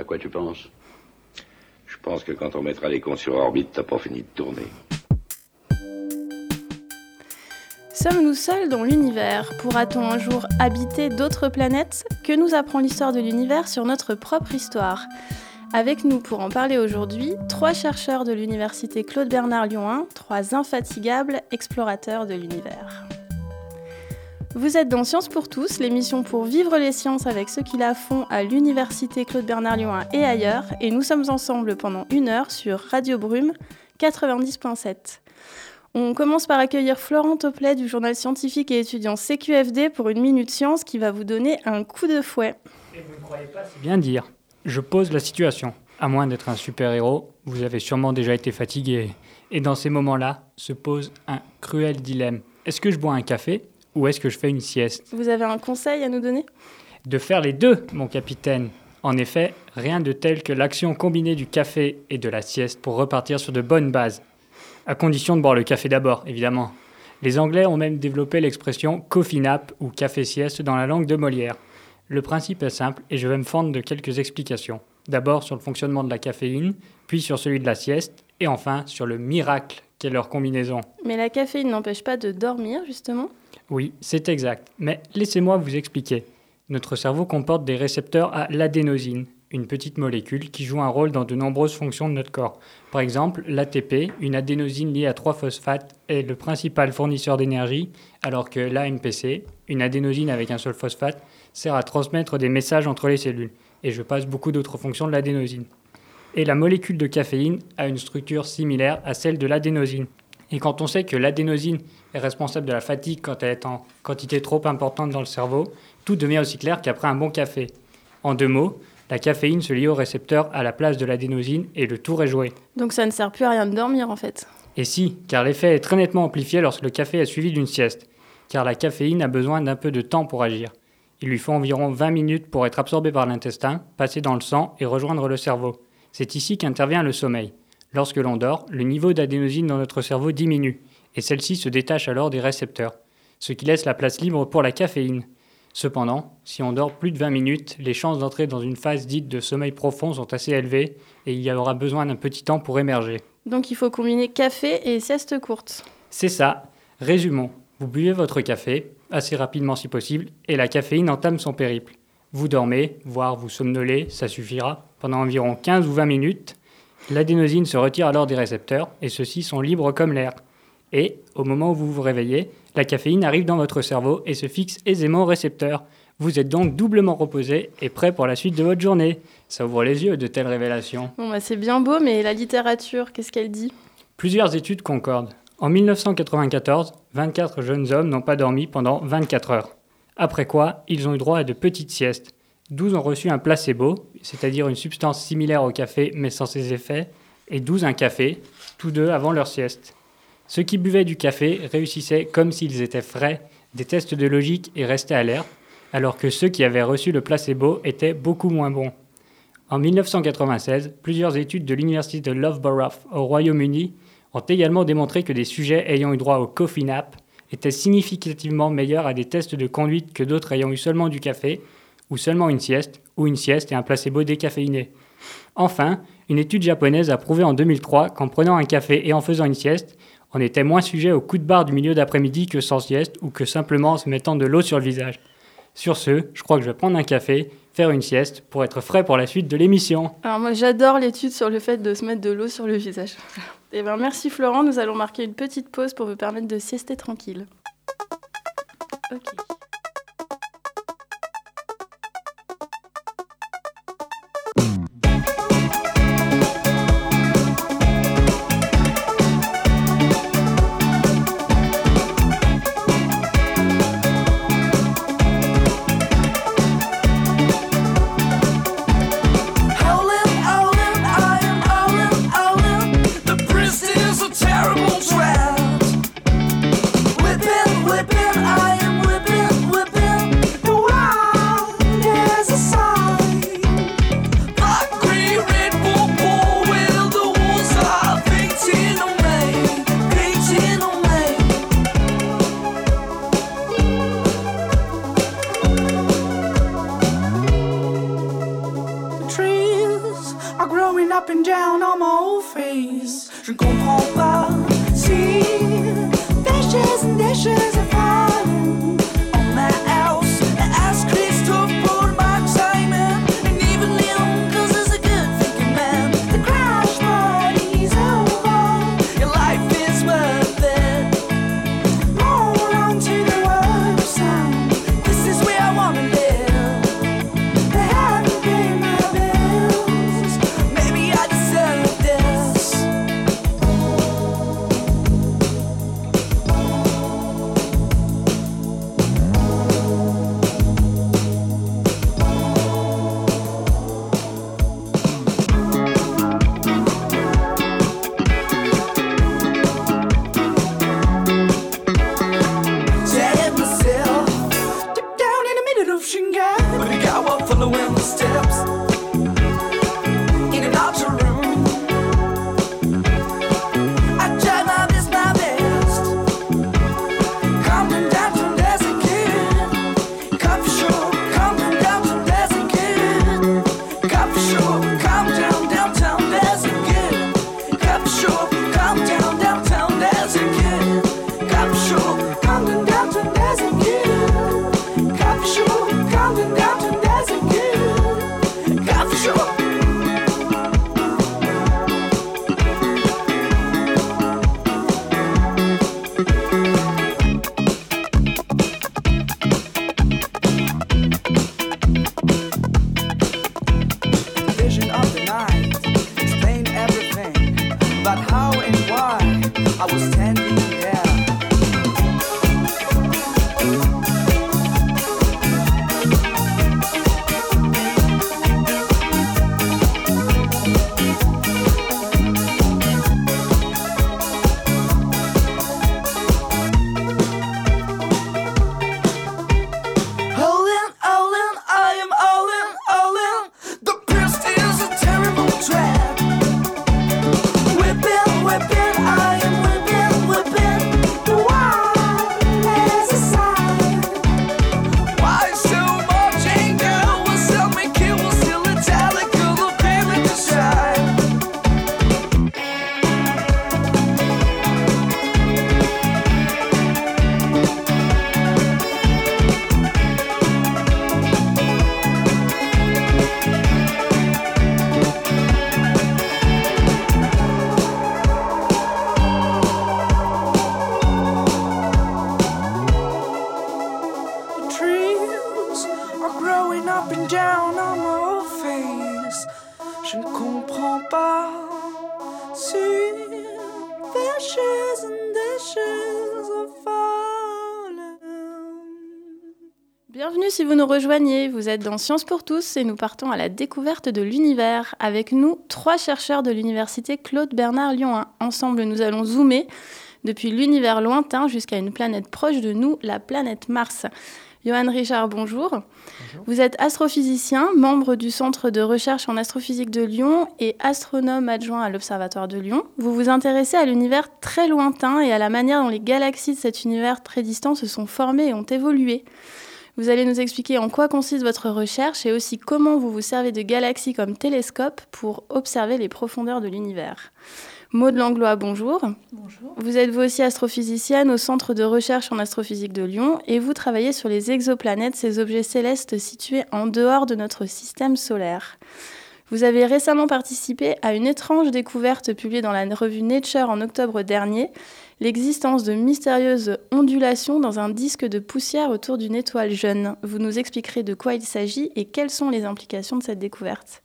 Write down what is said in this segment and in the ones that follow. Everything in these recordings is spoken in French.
À quoi tu penses? Je pense que quand on mettra les cons sur orbite, t'as pas fini de tourner. Sommes-nous seuls dans l'univers? Pourra-t-on un jour habiter d'autres planètes? Que nous apprend l'histoire de l'univers sur notre propre histoire? Avec nous pour en parler aujourd'hui, trois chercheurs de l'université Claude Bernard Lyon 1, trois infatigables explorateurs de l'univers. Vous êtes dans Sciences pour tous, l'émission pour vivre les sciences avec ceux qui la font à l'université Claude Bernard Lyon 1 et ailleurs, et nous sommes ensemble pendant une heure sur Radio Brume 90.7. On commence par accueillir Florent Toplet du journal scientifique et étudiant CQFD pour une minute science qui va vous donner un coup de fouet. Et vous ne croyez pas C'est bien dire. Je pose la situation. À moins d'être un super-héros, vous avez sûrement déjà été fatigué. Et dans ces moments-là, se pose un cruel dilemme. Est-ce que je bois un café? Ou est-ce que je fais une sieste? Vous avez un conseil à nous donner? De faire les deux, mon capitaine. En effet, rien de tel que l'action combinée du café et de la sieste pour repartir sur de bonnes bases. À condition de boire le café d'abord, évidemment. Les Anglais ont même développé l'expression coffee nap ou café sieste dans la langue de Molière. Le principe est simple et je vais me fendre de quelques explications. D'abord sur le fonctionnement de la caféine, puis sur celui de la sieste, et enfin sur le miracle qu'est leur combinaison. Mais la caféine n'empêche pas de dormir, justement? Oui, c'est exact. Mais laissez-moi vous expliquer. Notre cerveau comporte des récepteurs à l'adénosine, une petite molécule qui joue un rôle dans de nombreuses fonctions de notre corps. Par exemple, l'ATP, une adénosine liée à trois phosphates, est le principal fournisseur d'énergie, alors que l'AMPC, une adénosine avec un seul phosphate, sert à transmettre des messages entre les cellules. Et je passe beaucoup d'autres fonctions de l'adénosine. Et la molécule de caféine a une structure similaire à celle de l'adénosine. Et quand on sait que l'adénosine est responsable de la fatigue quand elle est en quantité trop importante dans le cerveau, tout devient aussi clair qu'après un bon café. En deux mots, la caféine se lie au récepteur à la place de l'adénosine et le tour est joué. Donc ça ne sert plus à rien de dormir en fait. Et si, car l'effet est très nettement amplifié lorsque le café est suivi d'une sieste, car la caféine a besoin d'un peu de temps pour agir. Il lui faut environ 20 minutes pour être absorbé par l'intestin, passer dans le sang et rejoindre le cerveau. C'est ici qu'intervient le sommeil. Lorsque l'on dort, le niveau d'adénosine dans notre cerveau diminue, et celle-ci se détache alors des récepteurs, ce qui laisse la place libre pour la caféine. Cependant, si on dort plus de 20 minutes, les chances d'entrer dans une phase dite de sommeil profond sont assez élevées et il y aura besoin d'un petit temps pour émerger. Donc il faut combiner café et sieste courte. C'est ça. Résumons. Vous buvez votre café, assez rapidement si possible, et la caféine entame son périple. Vous dormez, voire vous somnolez, ça suffira, pendant environ 15 ou 20 minutes, L'adénosine se retire alors des récepteurs et ceux-ci sont libres comme l'air. Et, au moment où vous vous réveillez, la caféine arrive dans votre cerveau et se fixe aisément au récepteur. Vous êtes donc doublement reposé et prêt pour la suite de votre journée. Ça ouvre les yeux de telles révélations. Bon, bah c'est bien beau, mais la littérature, qu'est-ce qu'elle dit? Plusieurs études concordent. En 1994, 24 jeunes hommes n'ont pas dormi pendant 24 heures. Après quoi, ils ont eu droit à de petites siestes. 12 ont reçu un placebo, c'est-à-dire une substance similaire au café mais sans ses effets, et 12 un café, tous deux avant leur sieste. Ceux qui buvaient du café réussissaient comme s'ils étaient frais des tests de logique et restaient alertes, alors que ceux qui avaient reçu le placebo étaient beaucoup moins bons. En 1996, plusieurs études de l'université de Loughborough au Royaume-Uni ont également démontré que des sujets ayant eu droit au coffee nap étaient significativement meilleurs à des tests de conduite que d'autres ayant eu seulement du café, ou seulement une sieste, ou une sieste et un placebo décaféiné. Enfin, une étude japonaise a prouvé en 2003 qu'en prenant un café et en faisant une sieste, on était moins sujet au coup de barre du milieu d'après-midi que sans sieste ou que simplement en se mettant de l'eau sur le visage. Sur ce, je crois que je vais prendre un café, faire une sieste pour être frais pour la suite de l'émission. Alors moi j'adore l'étude sur le fait de se mettre de l'eau sur le visage. Eh bien merci Florent, nous allons marquer une petite pause pour vous permettre de siester tranquille. Rejoignez, vous êtes dans Sciences pour tous et nous partons à la découverte de l'univers. Avec nous, trois chercheurs de l'université Claude Bernard Lyon 1. Ensemble, nous allons zoomer depuis l'univers lointain jusqu'à une planète proche de nous, la planète Mars. Johan Richard, bonjour. Vous êtes astrophysicien, membre du Centre de recherche en astrophysique de Lyon et astronome adjoint à l'Observatoire de Lyon. Vous vous intéressez à l'univers très lointain et à la manière dont les galaxies de cet univers très distant se sont formées et ont évolué. Vous allez nous expliquer en quoi consiste votre recherche et aussi comment vous vous servez de galaxies comme télescope pour observer les profondeurs de l'univers. Maud Langlois, bonjour. Bonjour. Vous êtes vous aussi astrophysicienne au Centre de recherche en astrophysique de Lyon et vous travaillez sur les exoplanètes, ces objets célestes situés en dehors de notre système solaire. Vous avez récemment participé à une étrange découverte publiée dans la revue Nature en octobre dernier, l'existence de mystérieuses ondulations dans un disque de poussière autour d'une étoile jeune. Vous nous expliquerez de quoi il s'agit et quelles sont les implications de cette découverte.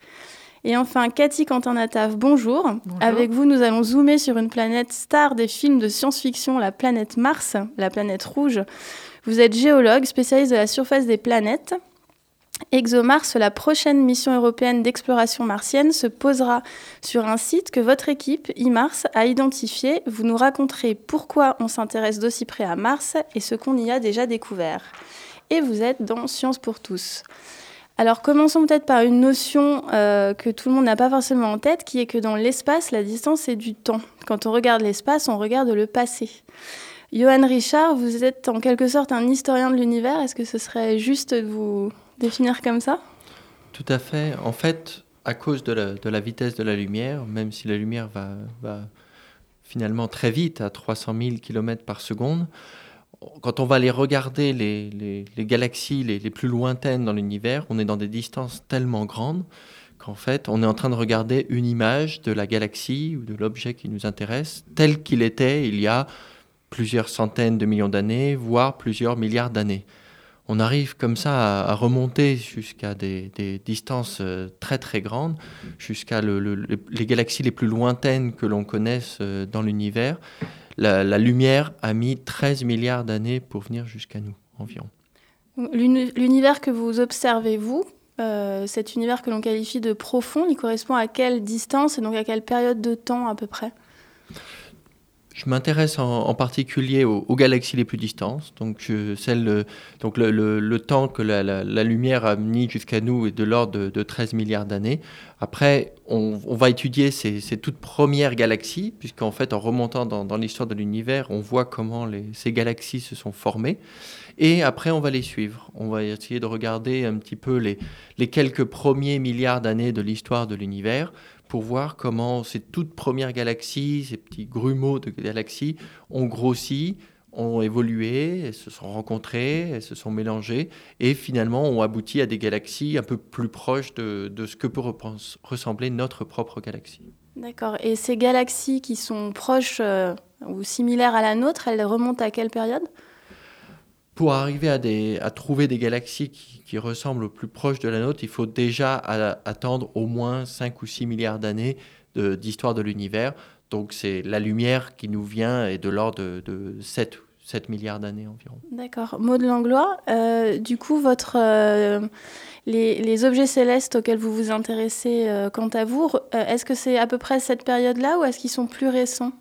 Et enfin, Cathy Quentin-Nataf, bonjour. Bonjour. Avec vous, nous allons zoomer sur une planète star des films de science-fiction, la planète Mars, la planète rouge. Vous êtes géologue, spécialiste de la surface des planètes. ExoMars, la prochaine mission européenne d'exploration martienne, se posera sur un site que votre équipe, IMARS, a identifié. Vous nous raconterez pourquoi on s'intéresse d'aussi près à Mars et ce qu'on y a déjà découvert. Et vous êtes dans Science pour tous. Alors commençons peut-être par une notion euh, que tout le monde n'a pas forcément en tête, qui est que dans l'espace, la distance est du temps. Quand on regarde l'espace, on regarde le passé. Johan Richard, vous êtes en quelque sorte un historien de l'univers. Est-ce que ce serait juste de vous définir comme ça? Tout à fait. En fait, à cause de la, vitesse de la lumière, même si la lumière va, finalement très vite, à 300 000 km par seconde, quand on va aller regarder les galaxies les, les, plus lointaines dans l'univers, on est dans des distances tellement grandes qu'en fait, on est en train de regarder une image de la galaxie ou de l'objet qui nous intéresse tel qu'il était il y a plusieurs centaines de millions d'années, voire plusieurs milliards d'années on arrive comme ça à, remonter jusqu'à des, distances euh, très très grandes, jusqu'à le, le, les galaxies les plus lointaines que l'on connaisse euh, dans l'univers. La, la, lumière a mis 13 milliards d'années pour venir jusqu'à nous environ. L'univers que vous observez, vous, euh, cet univers que l'on qualifie de profond, il correspond à quelle distance et donc à quelle période de temps à peu près? Je m'intéresse en, particulier aux, galaxies les plus distantes, donc, je, celle, donc le, temps que la, lumière a mis jusqu'à nous est de l'ordre de, de, 13 milliards d'années. Après, on, va étudier ces, toutes premières galaxies, puisqu'en fait, en remontant dans, l'histoire de l'univers, on voit comment ces galaxies se sont formées. Et après, on va les suivre. On va essayer de regarder un petit peu les quelques premiers milliards d'années de l'histoire de l'univers pour voir comment ces toutes premières galaxies, ces petits grumeaux de galaxies, ont grossi, ont évolué, se sont rencontrées, se sont mélangées et finalement ont abouti à des galaxies un peu plus proches de, de ce que peut ressembler notre propre galaxie. D'accord. Et ces galaxies qui sont proches euh, ou similaires à la nôtre, elles remontent à quelle période? Pour arriver à, trouver des galaxies qui, ressemblent au plus proche de la nôtre, il faut déjà attendre au moins 5 ou 6 milliards d'années d'histoire de, l'univers. Donc c'est la lumière qui nous vient est de l'ordre de, de 7, 7 milliards d'années environ. D'accord. Maud Langlois, euh, du coup, euh, les, objets célestes auxquels vous vous intéressez euh, quant à vous, est-ce que c'est à peu près cette période-là ou est-ce qu'ils sont plus récents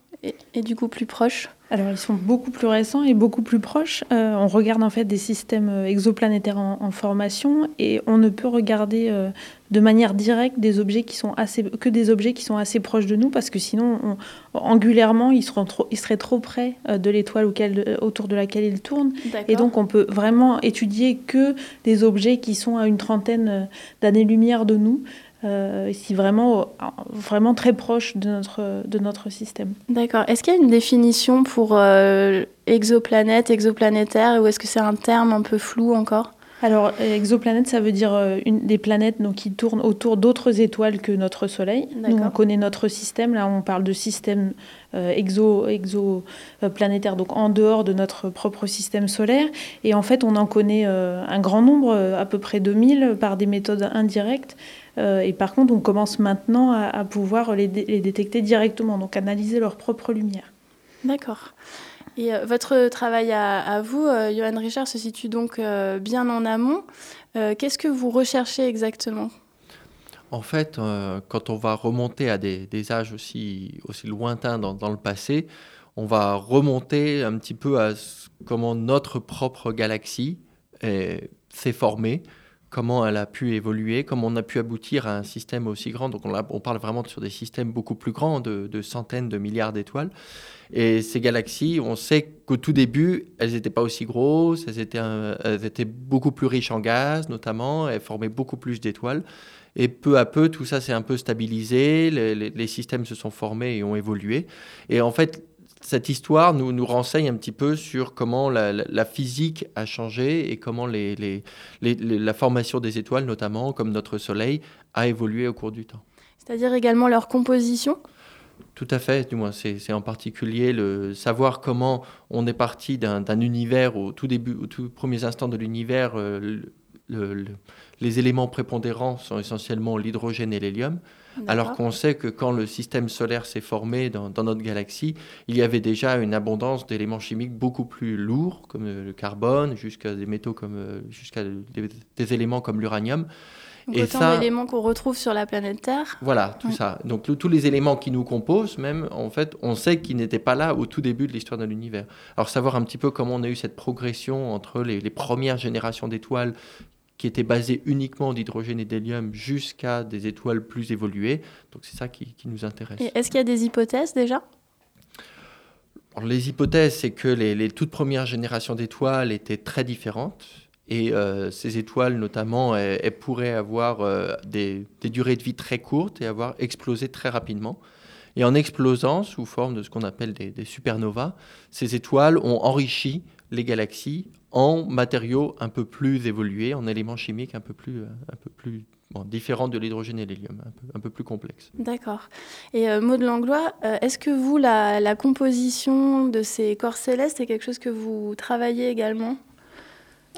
et du coup plus proches? Alors ils sont beaucoup plus récents et beaucoup plus proches. Euh, on regarde en fait des systèmes euh, exoplanétaires en, en formation et on ne peut regarder euh, de manière directe des objets qui sont assez que des objets qui sont assez proches de nous parce que sinon on, angulairement ils seront trop ils seraient trop près de l'étoile autour de laquelle ils tournent. Et donc on peut vraiment étudier que des objets qui sont à une trentaine d'années-lumière de nous euh, ici vraiment, vraiment très proche de notre, de notre système. D'accord. Est-ce qu'il y a une définition pour euh, exoplanète, exoplanétaire, ou est-ce que c'est un terme un peu flou encore? Alors, exoplanète, ça veut dire euh, une, des planètes donc, qui tournent autour d'autres étoiles que notre Soleil. Nous, on connaît notre système. Là, on parle de système euh, exo, exoplanétaire, donc en dehors de notre propre système solaire. Et en fait, on en connaît euh, un grand nombre, euh, à peu près 2000, par des méthodes indirectes. Euh, et par contre, on commence maintenant à, à pouvoir les, les détecter directement, donc analyser leur propre lumière. D'accord. Et euh, votre travail à, à vous, euh, Johan Richard, se situe donc euh, bien en amont. Euh, Qu'est-ce que vous recherchez exactement? En fait, euh, quand on va remonter à des, des âges aussi, aussi lointains dans, dans, le passé, on va remonter un petit peu à ce, comment notre propre galaxie s'est formée, comment elle a pu évoluer, comment on a pu aboutir à un système aussi grand. Donc on, parle vraiment sur des systèmes beaucoup plus grands, de, centaines de milliards d'étoiles. Et ces galaxies, on sait qu'au tout début, elles n'étaient pas aussi grosses, elles étaient, beaucoup plus riches en gaz notamment, elles formaient beaucoup plus d'étoiles. Et peu à peu, tout ça s'est un peu stabilisé, les, les, systèmes se sont formés et ont évolué. Et en fait, cette histoire nous, nous renseigne un petit peu sur comment la, la, la physique a changé et comment les, les, la formation des étoiles, notamment comme notre Soleil, a évolué au cours du temps. C'est-à-dire également leur composition? Tout à fait, du moins, c'est en particulier le savoir comment on est parti d'un univers au tout début, aux tout premiers instants de l'univers, euh, le, le, les éléments prépondérants sont essentiellement l'hydrogène et l'hélium, alors qu'on sait que quand le système solaire s'est formé dans, dans, notre galaxie, il y avait déjà une abondance d'éléments chimiques beaucoup plus lourds, comme le carbone, jusqu'à des métaux comme euh, jusqu'à des, des, éléments comme l'uranium. Donc et autant d'éléments qu'on retrouve sur la planète Terre. Voilà, tout ça. Donc le, tous les éléments qui nous composent, même, en fait, on sait qu'ils n'étaient pas là au tout début de l'histoire de l'univers. Alors savoir un petit peu comment on a eu cette progression entre les, les premières générations d'étoiles qui étaient basées uniquement d'hydrogène et d'hélium jusqu'à des étoiles plus évoluées. Donc c'est ça qui, qui, nous intéresse. Est-ce qu'il y a des hypothèses déjà? Alors, Les hypothèses, c'est que les, les toutes premières générations d'étoiles étaient très différentes Et euh, ces étoiles, notamment, elles, elles pourraient avoir euh, des, des durées de vie très courtes et avoir explosé très rapidement. Et en explosant, sous forme de ce qu'on appelle des, des supernovas, ces étoiles ont enrichi les galaxies en matériaux un peu plus évolués, en éléments chimiques un peu plus, euh, un peu plus différents de l'hydrogène et l'hélium, un peu, un peu plus complexes. D'accord. Et euh, Maud Langlois, euh, est-ce que vous, la, la composition de ces corps célestes est quelque chose que vous travaillez également?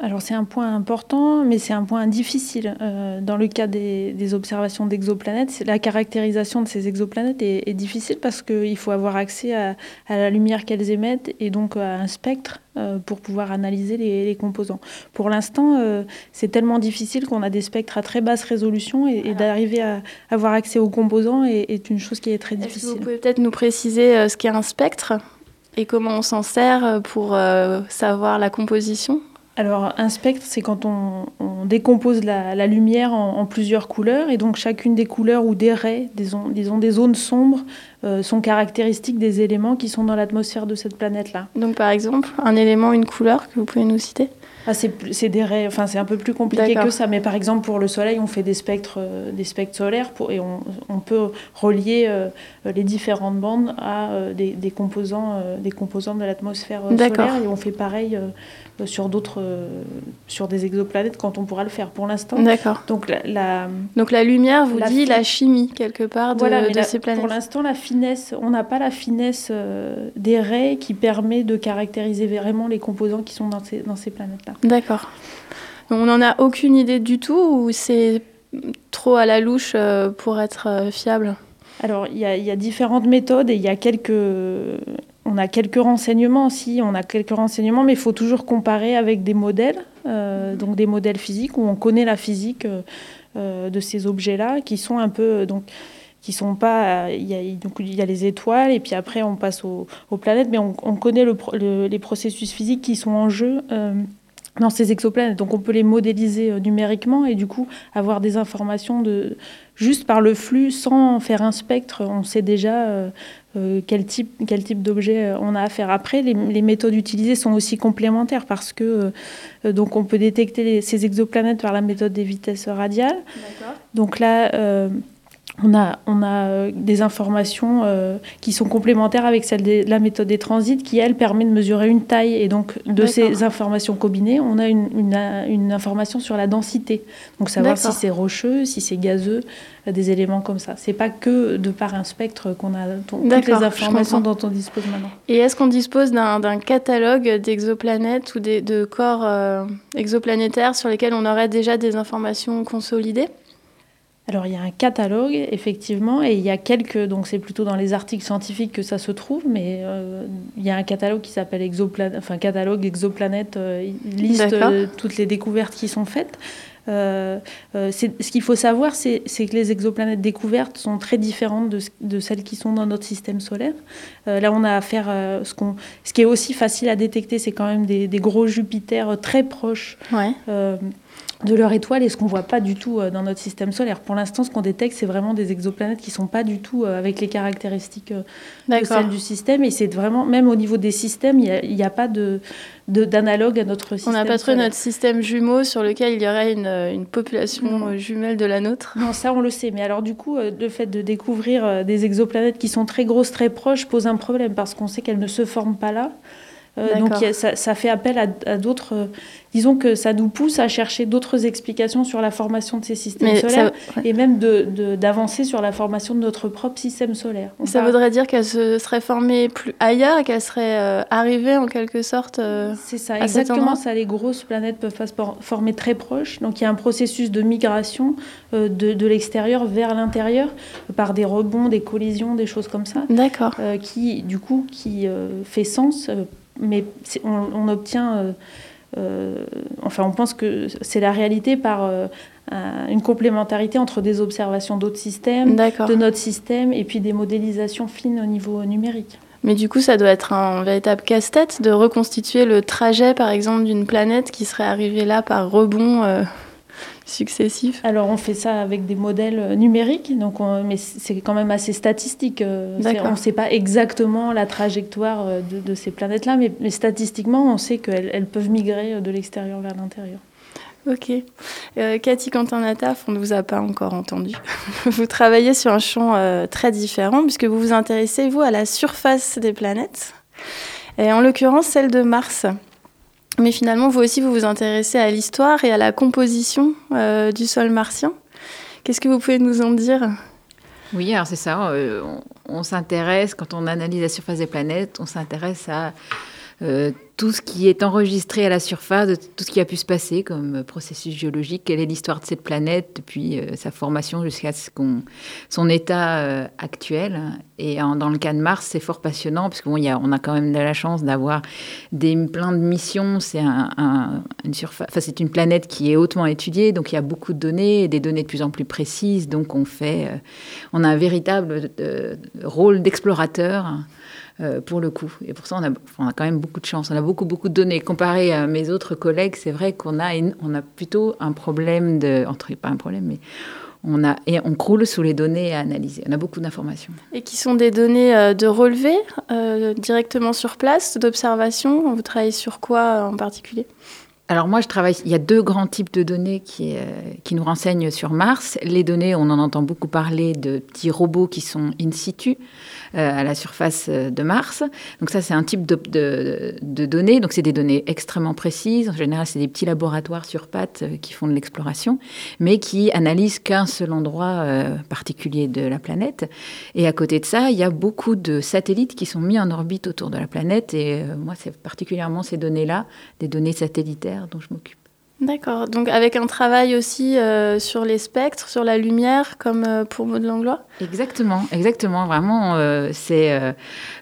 Alors c'est un point important, mais c'est un point difficile. Euh, dans le cas des, des observations d'exoplanètes, la caractérisation de ces exoplanètes est, est difficile parce qu'il faut avoir accès à, à la lumière qu'elles émettent et donc à un spectre euh, pour pouvoir analyser les, les composants. Pour l'instant, euh, c'est tellement difficile qu'on a des spectres à très basse résolution et, et d'arriver à avoir accès aux composants est, est une chose qui est très Est-ce que vous difficile. pouvez peut-être nous préciser ce qu'est un spectre et comment on s'en sert pour savoir la composition? Alors, un spectre, c'est quand on, on décompose la, la lumière en, en plusieurs couleurs, et donc chacune des couleurs ou des raies, disons, disons des zones sombres, euh, sont caractéristiques des éléments qui sont dans l'atmosphère de cette planète-là. Donc par exemple, un élément, une couleur que vous pouvez nous citer? Ah, c'est des raies, enfin c'est un peu plus compliqué que ça, mais par exemple pour le Soleil, on fait des spectres, euh, des spectres solaires, pour, et on, on peut relier euh, les différentes bandes à euh, des, des composants, des composants de l'atmosphère solaire, et on fait pareil sur d'autres, euh, sur des exoplanètes quand on pourra le faire. Pour l'instant, D'accord. donc la, la- Donc la lumière vous La dit fi- la chimie quelque part de, voilà, de la- ces planètes. pour l'instant, la finesse, on n'a pas la finesse euh, des raies qui permet de caractériser vraiment les composants qui sont dans ces, dans ces planètes-là. D'accord. On n'en a aucune idée du tout ou c'est trop à la louche euh, pour être euh, fiable? Alors, il y, a- il y a différentes méthodes et il y a quelques. On a quelques renseignements aussi, on a quelques renseignements, mais il faut toujours comparer avec des modèles, euh, donc des modèles physiques où on connaît la physique euh, euh, de ces objets-là, qui sont un peu donc qui sont pas. Il y a, les étoiles et puis après on passe aux, planètes, mais on, on connaît les processus physiques qui sont en jeu. dans ces exoplanètes, donc on peut les modéliser numériquement et du coup avoir des informations de, juste par le flux, sans faire un spectre, on sait déjà euh, quel type, quel type d'objet euh, on a à faire. Après, les, les méthodes utilisées sont aussi complémentaires parce que euh, donc on peut détecter les- ces exoplanètes par la méthode des vitesses radiales. Donc là, on a, on a euh, des informations euh, qui sont complémentaires avec celle de la méthode des transits qui, elle, permet de mesurer une taille. Et donc, de ces informations combinées, on a une, une, une information sur la densité. Donc, savoir si c'est rocheux, si c'est gazeux, euh, des éléments comme ça. C'est pas que de par un spectre qu'on a ton- toutes les informations dont on dispose maintenant. Et est-ce qu'on dispose d'un d'un catalogue d'exoplanètes ou des- de corps euh, exoplanétaires sur lesquels on aurait déjà des informations consolidées? Alors, il y a un catalogue, effectivement, et il y a quelques. Donc, c'est plutôt dans les articles scientifiques que ça se trouve, mais euh, il y a un catalogue qui s'appelle Exoplanète, enfin, catalogue exoplanète, euh, liste euh, toutes les découvertes qui sont faites. Euh, euh, ce qu'il faut savoir, c'est que les exoplanètes découvertes sont très différentes de, ce- de celles qui sont dans notre système solaire. Euh, là, on a affaire. euh, ce, qui est aussi facile à détecter, c'est quand même des, des gros Jupiters très proches Ouais. euh, de leur étoile et ce qu'on voit pas du tout dans notre système solaire. Pour l'instant, ce qu'on détecte, c'est vraiment des exoplanètes qui sont pas du tout avec les caractéristiques de celles du système. Et c'est vraiment, même au niveau des systèmes, il n'y a, pas de- d'analogue à notre On système. n'a pas trouvé notre système jumeau sur lequel il y aurait une, une population Non. euh, jumelle de la nôtre. Non, ça on le sait. Mais alors du coup, euh, le fait de découvrir euh, des exoplanètes qui sont très grosses, très proches, pose un problème parce qu'on sait qu'elles ne se forment pas là. Euh, donc a- ça, ça fait appel à, à d'autres. euh, disons que ça nous pousse à chercher d'autres explications sur la formation de ces systèmes Mais solaires ça, ouais. et même de- de- d'avancer sur la formation de notre propre système solaire. On ça parle- voudrait dire qu'elle se serait formée plus ailleurs, qu'elle serait euh, arrivée en quelque sorte. euh, C'est ça, à exactement ça. Les grosses planètes peuvent pas se former très proches. Donc il y a un processus de migration euh, de, de l'extérieur vers l'intérieur par des rebonds, des collisions, des choses comme ça, D'accord. euh, qui du coup qui euh, fait sens. Mais on, on obtient, euh, euh, enfin on pense que c'est la réalité par euh, un- une complémentarité entre des observations d'autres systèmes, de notre système et puis des modélisations fines au niveau numérique. Mais du coup, ça doit être un véritable casse-tête de reconstituer le trajet, par exemple, d'une planète qui serait arrivée là par rebond euh, Alors on fait ça avec des modèles euh, numériques, donc on- mais c'est quand même assez statistique. euh. On ne sait pas exactement la trajectoire euh, de, de ces planètes-là, mais, mais statistiquement on sait qu'elles elles peuvent migrer de l'extérieur vers l'intérieur. Ok. Euh, Cathy Quentin-Nataf, on ne vous a pas encore entendu. vous travaillez sur un champ euh, très différent puisque vous vous intéressez, vous, à la surface des planètes, et en l'occurrence celle de Mars. Mais finalement, vous aussi, vous vous intéressez à l'histoire et à la composition euh, du sol martien. Qu'est-ce que vous pouvez nous en dire? Oui, alors c'est ça. euh, on on s'intéresse, quand on analyse la surface des planètes, on s'intéresse à euh, tout ce qui est enregistré à la surface, tout ce qui a pu se passer comme euh, processus géologique, quelle est l'histoire de cette planète depuis euh, sa formation jusqu'à son état actuel. Et dans le cas de Mars, c'est fort passionnant parce qu'on a, quand même de la chance d'avoir plein de missions. C'est un, un- une une planète qui est hautement étudiée, donc il y a beaucoup de données, des données de plus en plus précises. Donc on fait, on a un véritable rôle d'explorateur euh, pour le coup. Et pour ça, on a, on a quand même beaucoup de chance. On a beaucoup, beaucoup de données. Comparé à mes autres collègues, c'est vrai qu'on a, une- on a plutôt un problème de... Entre, pas un problème, mais on, a, et on croule sous les données à analyser. On a beaucoup d'informations. Et qui sont des données euh, de relevé euh, directement sur place, d'observation? Vous travaillez sur quoi en particulier? Alors moi, je travaille. Il y a deux grands types de données qui, euh, qui nous renseignent sur Mars. Les données, on en entend beaucoup parler de petits robots qui sont in situ à la surface euh, de Mars. Donc ça, c'est un type de, données. Donc c'est des données extrêmement précises. En général, c'est des petits laboratoires sur pattes euh, qui font de l'exploration, mais qui analysent qu'un seul endroit euh, particulier de la planète. Et à côté de ça, il y a beaucoup de satellites qui sont mis en orbite autour de la planète. Et euh, moi, c'est particulièrement ces données-là, des données satellitaires dont je m'occupe. D'accord. Donc avec un travail aussi euh, sur les spectres, sur la lumière, comme euh, pour Maud Langlois? Exactement, exactement. Vraiment, euh, c'est euh,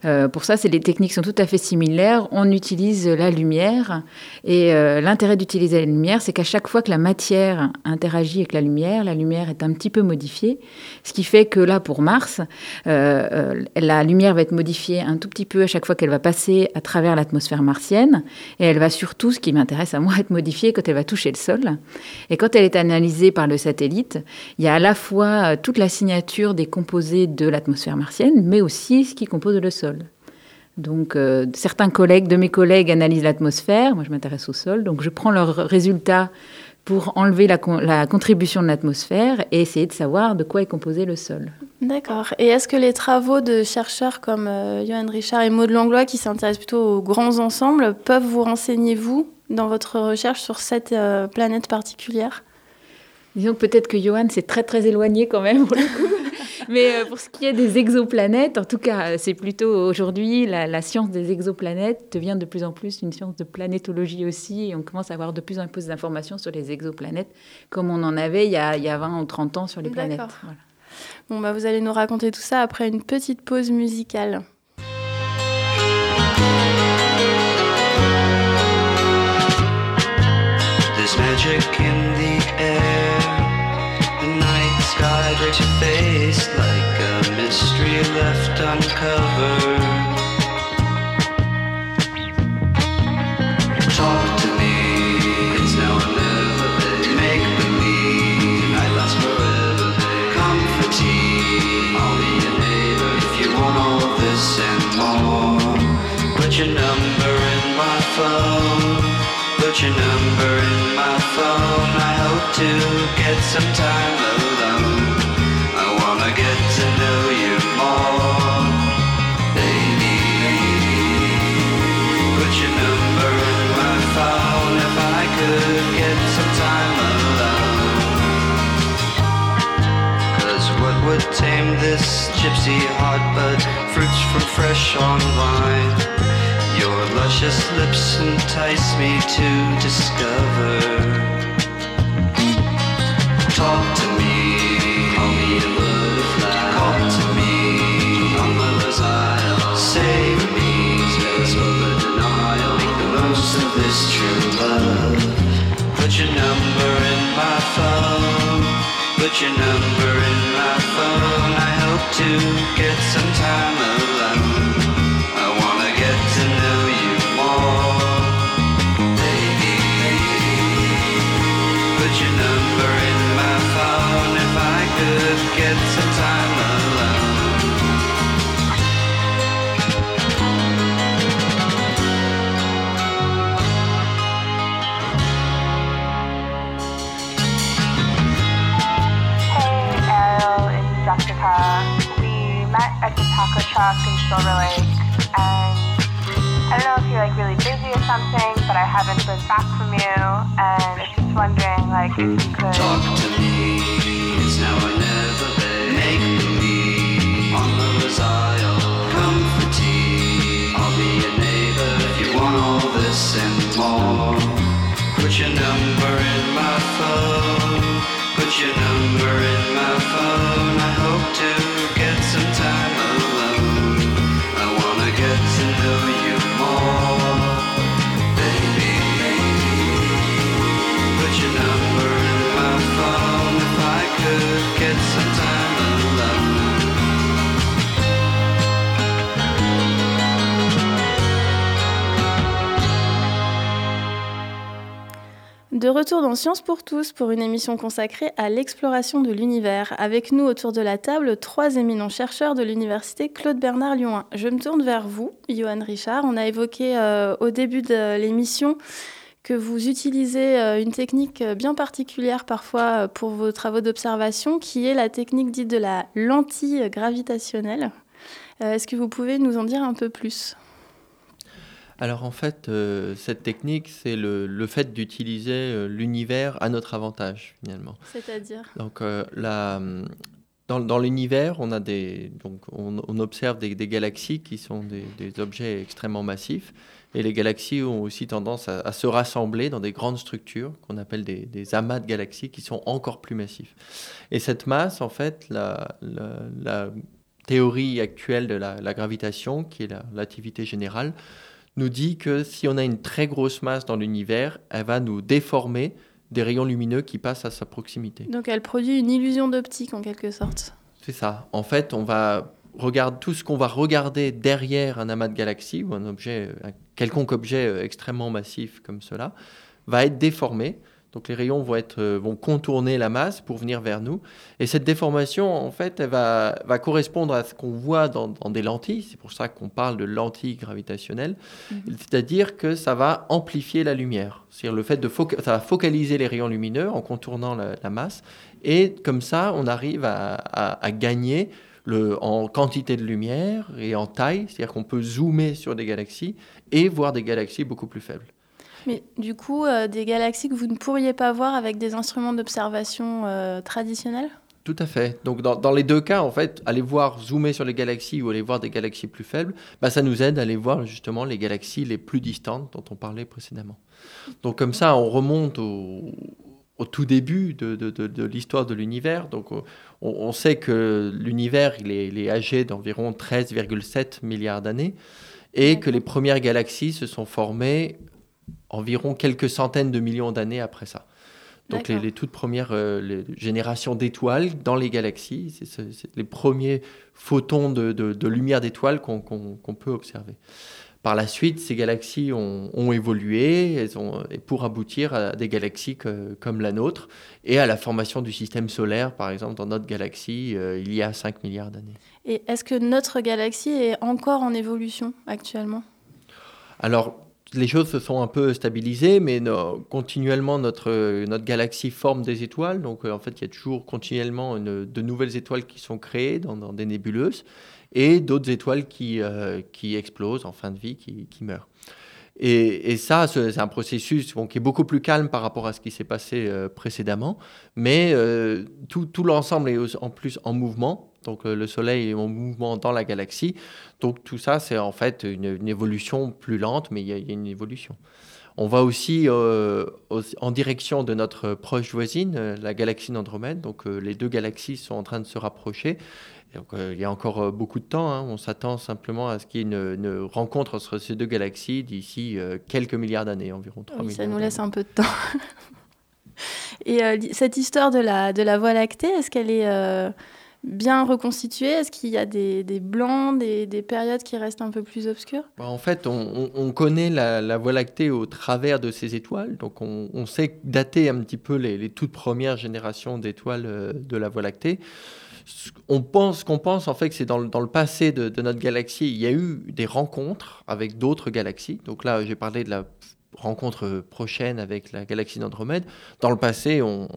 euh, pour ça, c'est les techniques sont tout à fait similaires. On utilise la lumière et euh, l'intérêt d'utiliser la lumière, c'est qu'à chaque fois que la matière interagit avec la lumière, la lumière est un petit peu modifiée, ce qui fait que là, pour Mars, euh, euh, la lumière va être modifiée un tout petit peu à chaque fois qu'elle va passer à travers l'atmosphère martienne, et elle va surtout, ce qui m'intéresse à moi, être modifiée quand elle va toucher le sol. Et quand elle est analysée par le satellite, il y a à la fois toute la signature des composés de l'atmosphère martienne, mais aussi ce qui compose le sol. Donc, euh, certains collègues, de mes collègues, analysent l'atmosphère. Moi, je m'intéresse au sol. Donc, je prends leurs résultats pour enlever la, con- la contribution de l'atmosphère et essayer de savoir de quoi est composé le sol. D'accord. Et est-ce que les travaux de chercheurs comme euh, Johan Richard et Maud Langlois, qui s'intéressent plutôt aux grands ensembles, peuvent vous renseigner, vous, dans votre recherche sur cette euh, planète particulière? Disons que peut-être que Johan, c'est très très éloigné quand même pour le coup. Mais euh, pour ce qui est des exoplanètes, en tout cas, euh, c'est plutôt aujourd'hui la, la science des exoplanètes devient de plus en plus une science de planétologie aussi. Et on commence à avoir de plus en plus d'informations sur les exoplanètes, comme on en avait il y a, il y a 20 ou 30 ans sur les planètes. Voilà. Bon, bah, vous allez nous raconter tout ça après une petite pause musicale. Magic in sky your face like a mystery left uncovered. Talk to me, it's now or never. Make believe, I last forever. Come for tea, I'll be your neighbor if you want all this and more. Put your number in my phone. Put your number in my phone. I hope to get some time but fruits from fresh on vine? Your luscious lips entice me to discover. Talk to me, I'll be a butterfly. Call to me, on lover's isle. Save me, space for the denial. Make the most of this true love. Put your number in my phone. Put your number in my phone. I hope to get truck in Silver Lake, and I don't know if you're like really busy or something, but I haven't heard back from you, and I'm just wondering like if you could. Talk to me, it's now or never, babe. Make believe on those aisle. Come for tea, I'll be your neighbor if you want all this and more. Put your number in my phone. Put your number in my phone. I hope to De retour dans Science pour tous pour une émission consacrée à l'exploration de l'univers. Avec nous autour de la table, trois éminents chercheurs de l'université Claude Bernard Lyon 1. Je me tourne vers vous, Johan Richard. On a évoqué euh, au début de l'émission que vous utilisez euh, une technique bien particulière parfois euh, pour vos travaux d'observation, qui est la technique dite de la lentille gravitationnelle. Euh, Est-ce que vous pouvez nous en dire un peu plus? Alors en fait, euh, cette technique, c'est le, le fait d'utiliser euh, l'univers à notre avantage finalement. C'est-à-dire? Donc euh, la, dans, dans l'univers, on, a des, donc on, on observe des, des galaxies qui sont des, des objets extrêmement massifs. Et les galaxies ont aussi tendance à, à se rassembler dans des grandes structures qu'on appelle des, des amas de galaxies qui sont encore plus massifs. Et cette masse, en fait, la, la, la théorie actuelle de la, la gravitation, qui est la relativité générale, nous dit que si on a une très grosse masse dans l'univers, elle va nous déformer des rayons lumineux qui passent à sa proximité. Donc elle produit une illusion d'optique en quelque sorte. C'est ça. En fait, on va regarder tout ce qu'on va regarder derrière un amas de galaxies ou un objet, un quelconque objet euh, extrêmement massif comme cela, va être déformé. Donc les rayons vont, être, euh, vont contourner la masse pour venir vers nous. Et cette déformation, en fait, elle va, va correspondre à ce qu'on voit dans, dans des lentilles. C'est pour ça qu'on parle de lentilles gravitationnelles. C'est-à-dire que ça va amplifier la lumière. C'est-à-dire le fait de ça va focaliser les rayons lumineux en contournant la, la masse. Et comme ça, on arrive à, à- à gagner le, en quantité de lumière et en taille. C'est-à-dire qu'on peut zoomer sur des galaxies et voir des galaxies beaucoup plus faibles. Mais du coup, euh, des galaxies que vous ne pourriez pas voir avec des instruments d'observation euh, traditionnels? Tout à fait. Donc dans, dans les deux cas, en fait, aller voir, zoomer sur les galaxies ou aller voir des galaxies plus faibles, bah, ça nous aide à aller voir justement les galaxies les plus distantes dont on parlait précédemment. Donc comme ça, on remonte au, au tout début de, de- de- de l'histoire de l'univers. Donc on, on sait que l'univers, il est âgé d'environ 13,7 milliards d'années et que les premières galaxies se sont formées environ quelques centaines de millions d'années après ça. Donc les, toutes premières euh, les générations d'étoiles dans les galaxies, c'est ce- c'est les premiers photons de, de- de lumière d'étoiles qu'on peut observer. Par la suite, ces galaxies ont, ont évolué elles ont, et pour aboutir à des galaxies que- comme la nôtre et à la formation du système solaire, par exemple, dans notre galaxie, euh, il y a 5 milliards d'années. Et est-ce que notre galaxie est encore en évolution actuellement? Alors, les choses se sont un peu stabilisées, mais continuellement, notre, galaxie forme des étoiles. Donc, euh, en fait, il y a toujours continuellement de nouvelles étoiles qui sont créées dans, des nébuleuses et d'autres étoiles qui, euh, qui explosent en fin de vie, qui meurent. Et, ça, ce- c'est un processus qui est beaucoup plus calme par rapport à ce qui s'est passé euh, précédemment, mais euh, tout, l'ensemble est en plus en mouvement. Donc euh, le Soleil est en mouvement dans la galaxie. Donc tout ça, c'est en fait une, évolution plus lente, mais il y a une évolution. On va aussi euh, en direction de notre proche voisine, euh, la galaxie d'Andromède. Donc euh, les deux galaxies sont en train de se rapprocher. Donc, euh, il y a encore beaucoup de temps. hein. On s'attend simplement à ce qu'il y ait une, une rencontre entre ces deux galaxies d'ici quelques milliards d'années, environ 3 Oui, milliards. ça nous laisse un peu de temps. Et cette histoire de la, de la Voie lactée, est-ce qu'elle est bien reconstituée Est-ce qu'il y a des, blancs, des, des périodes qui restent un peu plus obscures? Bah, En fait, on, on- on connaît la, Voie lactée au travers de ces étoiles. Donc, on, sait dater un petit peu les, toutes premières générations d'étoiles euh, de la Voie lactée. On pense qu'on pense en fait que c'est dans, dans le passé de, notre galaxie, il y a eu des rencontres avec d'autres galaxies. Donc là, j'ai parlé de la rencontre prochaine avec la galaxie d'Andromède. Dans le passé, on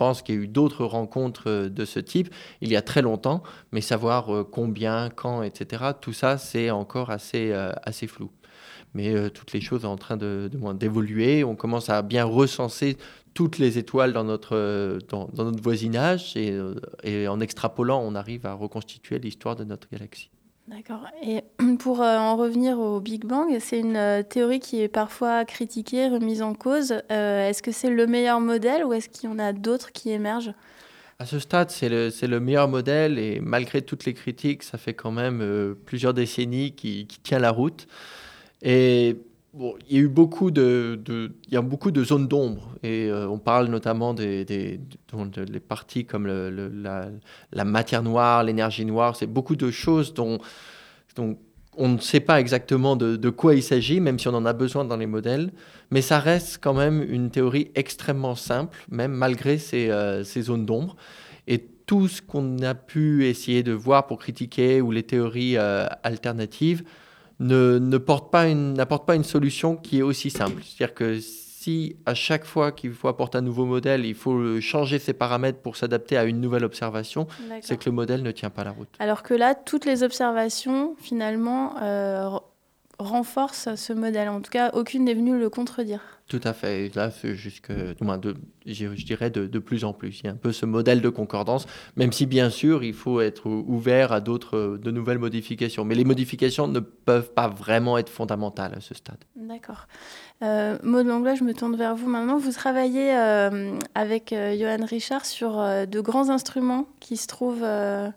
pense qu'il y a eu d'autres rencontres euh, de ce type il y a très longtemps, mais savoir euh, combien, quand, etc., tout ça, c'est encore assez, euh, flou. Mais toutes les choses sont en train d'évoluer. On commence à bien recenser toutes les étoiles dans notre, voisinage et en extrapolant, on arrive à reconstituer l'histoire de notre galaxie. D'accord. Et pour euh, en revenir au Big Bang, c'est une euh, théorie qui est parfois critiquée, remise en cause. Euh, est-ce que c'est le meilleur modèle ou est-ce qu'il y en a d'autres qui émergent? À ce stade, c'est le, c'est le meilleur modèle et malgré toutes les critiques, ça fait quand même plusieurs décennies qui, qui tient la route. Et il y a eu beaucoup de, il y a beaucoup de zones d'ombre et euh, on parle notamment des, de- les parties comme la, matière noire, l'énergie noire. C'est beaucoup de choses dont, dont on ne sait pas exactement de, de quoi il s'agit, même si on en a besoin dans les modèles. Mais ça reste quand même une théorie extrêmement simple, même malgré ces, euh, ces zones d'ombre. Et tout ce qu'on a pu essayer de voir pour critiquer ou les théories euh, alternatives ne, ne porte pas une, n'apporte pas une solution qui est aussi simple. C'est-à-dire que si à chaque fois qu'il faut apporter un nouveau modèle, il faut changer ses paramètres pour s'adapter à une nouvelle observation, c'est que le modèle ne tient pas la route. Alors que là, toutes les observations, finalement, euh, r- renforcent ce modèle. En tout cas, aucune n'est venue le contredire. Tout à fait. Et là, jusque, moins, de, je, je dirais de, de plus en plus. Il y a un peu ce modèle de concordance, même si bien sûr, il faut être ou- ouvert à d'autres, de nouvelles modifications. Mais les modifications ne peuvent pas vraiment être fondamentales à ce stade. D'accord. Euh, Maud Langlois, je me tourne vers vous maintenant. Vous travaillez euh, avec euh, Johan Richard sur euh, de grands instruments qui se trouvent euh,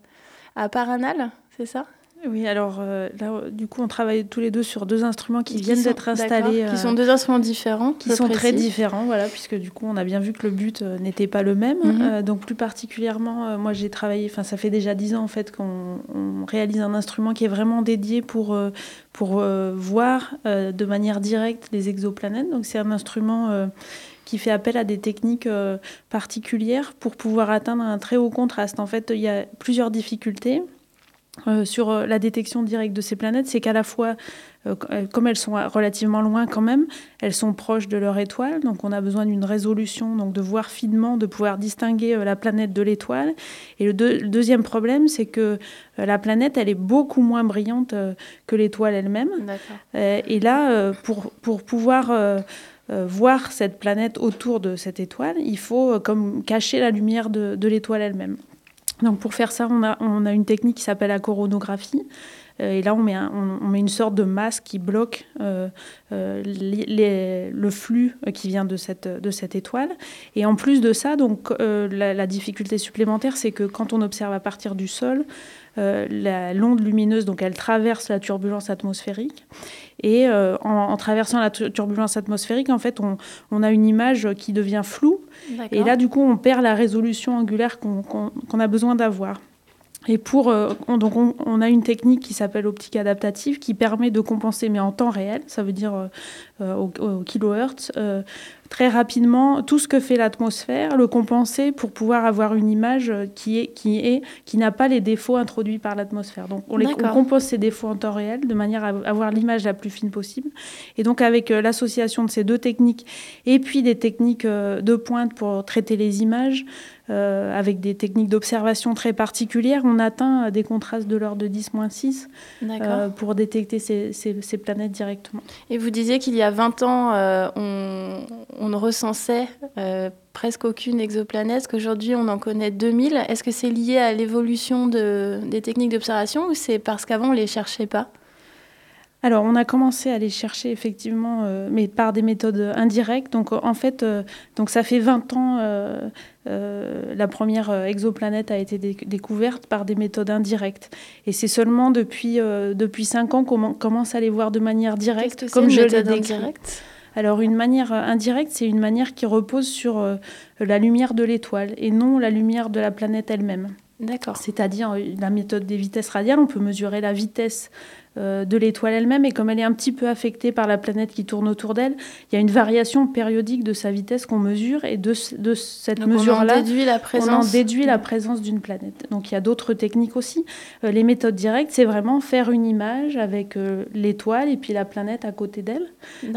à Paranal, c'est ça? Oui, alors euh, là, euh, du coup, on travaille tous les deux sur deux instruments qui, viennent d'être installés. Qui euh, sont deux instruments différents. qui sont très différents, voilà, puisque du coup, on a bien vu que le but euh, n'était pas le même. Mhm. Donc, plus particulièrement, moi, j'ai travaillé, enfin, ça fait déjà dix ans, en fait, qu'on on réalise un instrument qui est vraiment dédié pour, pour voir de manière directe les exoplanètes. Donc, c'est un instrument qui fait appel à des techniques particulières pour pouvoir atteindre un très haut contraste. En fait, il y a plusieurs difficultés. Euh, sur euh, la détection directe de ces planètes, c'est qu'à la fois, euh, comme elles sont relativement loin quand même, elles sont proches de leur étoile, donc on a besoin d'une résolution, donc de voir finement, de pouvoir distinguer euh, la planète de l'étoile. Et le, deux- le deuxième problème, c'est que la planète, elle est beaucoup moins brillante que l'étoile elle-même. Et là, pour, pour pouvoir voir cette planète autour de cette étoile, il faut comme cacher la lumière de, de l'étoile elle-même. Donc pour faire ça, on a, une technique qui s'appelle la coronographie. Euh, et là, on met, une sorte de masque qui bloque euh, euh, le flux qui vient de cette, étoile. Et en plus de ça, la, difficulté supplémentaire, c'est que quand on observe à partir du sol, l'onde lumineuse, donc elle traverse la turbulence atmosphérique. Et en, traversant la tu- turbulence atmosphérique, en fait, on a une image qui devient floue. Et là, du coup, on perd la résolution angulaire qu'on a besoin d'avoir. Et pour, euh, on, donc on, a une technique qui s'appelle optique adaptative qui permet de compenser, mais en temps réel, ça veut dire euh, au, au kilohertz, euh, très rapidement tout ce que fait l'atmosphère, le compenser pour pouvoir avoir une image euh, qui est qui est qui n'a pas les défauts introduits par l'atmosphère. Donc on, les, on compose ces défauts en temps réel de manière à avoir l'image la plus fine possible. Et donc avec euh, l'association de ces deux techniques et puis des techniques euh, de pointe pour traiter les images, euh, avec des techniques d'observation très particulières, on atteint euh, des contrastes de l'ordre de 10-6 D'accord. euh, pour détecter ces, ces- ces planètes directement. Et vous disiez qu'il y a 20 ans, euh, on, ne recensait euh, presque aucune exoplanète, qu'aujourd'hui on en connaît 2000. Est-ce que c'est lié à l'évolution de- des techniques d'observation ou c'est parce qu'avant on ne les cherchait pas? Alors, on a commencé à les chercher effectivement, euh, mais par des méthodes indirectes. Donc, euh, en fait, euh, donc ça fait 20 ans, euh, la première exoplanète a été dé- découverte par des méthodes indirectes. Et c'est seulement depuis, depuis 5 ans qu'on commence à les voir de manière directe, comme c'est je une l'ai indirecte? Alors, une manière indirecte, c'est une manière qui repose sur euh, la lumière de l'étoile et non la lumière de la planète elle-même. D'accord. C'est-à-dire la méthode des vitesses radiales, on peut mesurer la vitesse de l'étoile elle-même et comme elle est un petit peu affectée par la planète qui tourne autour d'elle, il y a une variation périodique de sa vitesse qu'on mesure et de, ce- de cette mesure-là, on en déduit la présence d'une planète. Donc il y a d'autres techniques aussi. Euh, les méthodes directes, c'est vraiment faire une image avec euh, l'étoile et puis la planète à côté d'elle.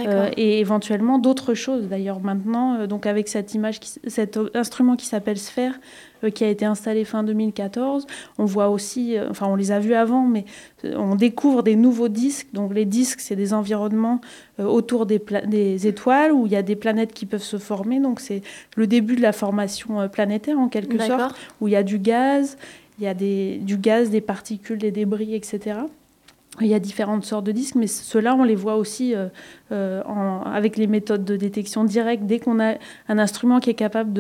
Euh, et éventuellement d'autres choses. D'ailleurs, maintenant, euh, donc avec cette image, cet instrument qui s'appelle Sphère, euh, qui a été installé fin 2014, on voit aussi, euh, enfin on les a vus avant, mais euh, on découvre des nouveaux disques. Donc les disques, c'est des environnements euh, autour des, étoiles où il y a des planètes qui peuvent se former. Donc c'est le début de la formation euh, planétaire en quelque sorte où il y a du gaz, il y a des, du gaz, des particules, des débris, etc. Il y a différentes sortes de disques, mais ceux-là, on les voit aussi euh, euh, avec les méthodes de détection directe. Dès qu'on a un instrument qui est capable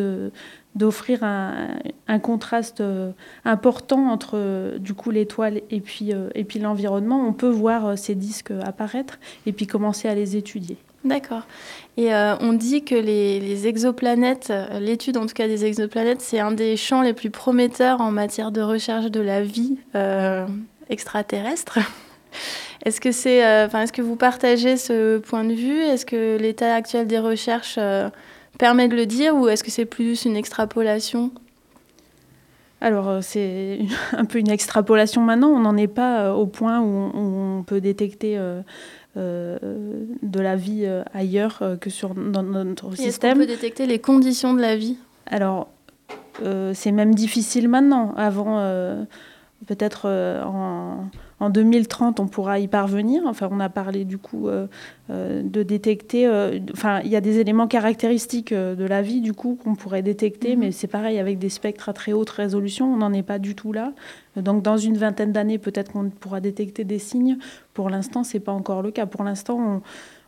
d'offrir un, contraste euh, important entre du coup l'étoile et puis, et puis l'environnement, on peut voir ces disques apparaître et puis commencer à les étudier. D'accord. Et on dit que les, exoplanètes, l'étude en tout cas des exoplanètes, c'est un des champs les plus prometteurs en matière de recherche de la vie extraterrestre. Est-ce que c'est, euh, enfin, est-ce que vous partagez ce point de vue? Est-ce que l'état actuel des recherches euh, permet de le dire ou est-ce que c'est plus une extrapolation? Alors, euh, c'est un peu une extrapolation maintenant. On n'en est pas au point où on, on peut détecter de la vie ailleurs que sur, dans notre Et système. peut détecter les conditions de la vie? Alors, c'est même difficile maintenant. Avant, peut-être en, en 2030, on pourra y parvenir. Enfin, on a parlé du coup euh, euh, de détecter. euh, Enfin, il y a des éléments caractéristiques de la vie du coup qu'on pourrait détecter, Mhm. mais c'est pareil avec des spectres à très haute résolution. On n'en est pas du tout là. Donc, dans une vingtaine d'années, peut-être qu'on pourra détecter des signes. Pour l'instant, c'est pas encore le cas. Pour l'instant,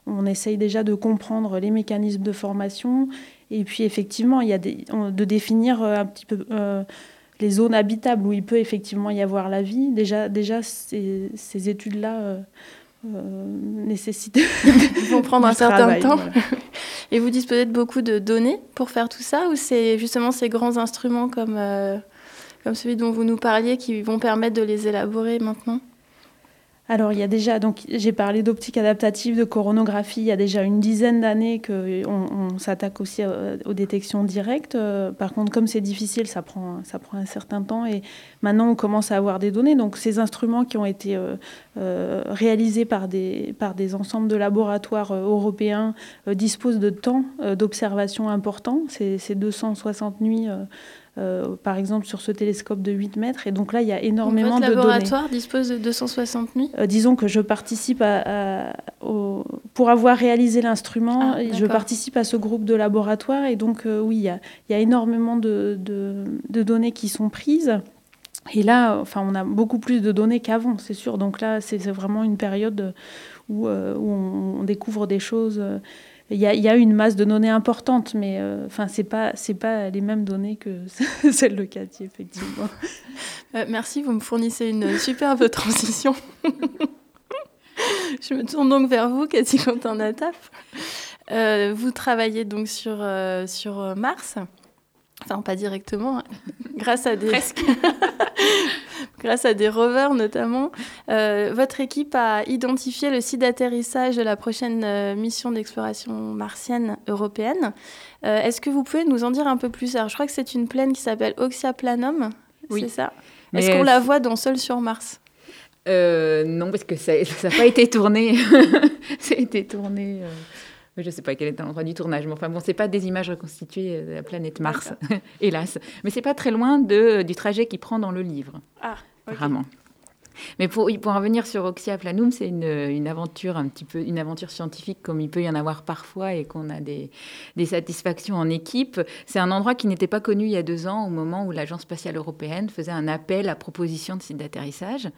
on, on essaye déjà de comprendre les mécanismes de formation et puis effectivement, il y a des, de définir un petit peu les zones habitables où il peut effectivement y avoir la vie. Déjà, déjà ces, ces études-là euh, euh, nécessitent vont prendre un certain travail, temps. voilà. Et vous disposez de beaucoup de données pour faire tout ça ou c'est justement ces grands instruments comme, euh, comme celui dont vous nous parliez qui vont permettre de les élaborer maintenant? Alors, il y a déjà, donc j'ai parlé d'optique adaptative, de coronographie, il y a déjà une dizaine d'années qu'on on, s'attaque aussi euh, aux détections directes. Euh, Par contre, comme c'est difficile, ça prend, un certain temps et maintenant on commence à avoir des données. Donc, ces instruments qui ont été euh, réalisés par des, ensembles de laboratoires européens disposent de temps d'observation importants. C'est c'est 260 nuits. Euh, par exemple sur ce télescope de 8 mètres. Et donc là, il y a énormément Votre de données. laboratoire dispose de 260 nuits Euh, disons que je participe à, à- au- pour avoir réalisé l'instrument, Ah, je participe à ce groupe de laboratoire et donc euh, oui, il y a, il y a énormément de, de- de données qui sont prises. Et là, enfin, on a beaucoup plus de données qu'avant, c'est sûr. Donc là, c'est vraiment une période où, euh, où on, on découvre des choses. Euh, Il y, a, une masse de données importante, mais euh, enfin, c'est pas c'est pas les mêmes données que celles de Cathy, effectivement. Euh, Merci, vous me fournissez une superbe transition. Je me tourne donc vers vous, Cathy Quentin-Nataf. Euh, vous travaillez donc sur, euh, sur euh, Mars. Enfin, pas directement, grâce à des... Grâce à des rovers notamment. Euh, votre équipe a identifié le site d'atterrissage de la prochaine euh, mission d'exploration martienne européenne. Euh, Est-ce que vous pouvez nous en dire un peu plus? Alors, je crois que c'est une plaine qui s'appelle Oxyaplanum, Oui. c'est ça Est-ce qu'on la voit dans Seul sur Mars? Euh, non, parce que ça n'a pas été tourné. ça a été tourné. Euh, je ne sais pas quel est l'endroit du tournage, mais enfin bon, c'est pas des images reconstituées de la planète Mars, hélas. Mais c'est pas très loin de, du trajet qu'il prend dans le livre, Ah, vraiment. Mais pour, en venir sur Oxia Planum, c'est une, aventure un petit peu une aventure scientifique comme il peut y en avoir parfois et qu'on a des, satisfactions en équipe. C'est un endroit qui n'était pas connu il y a deux ans au moment où l'Agence spatiale européenne faisait un appel à proposition de site d'atterrissage.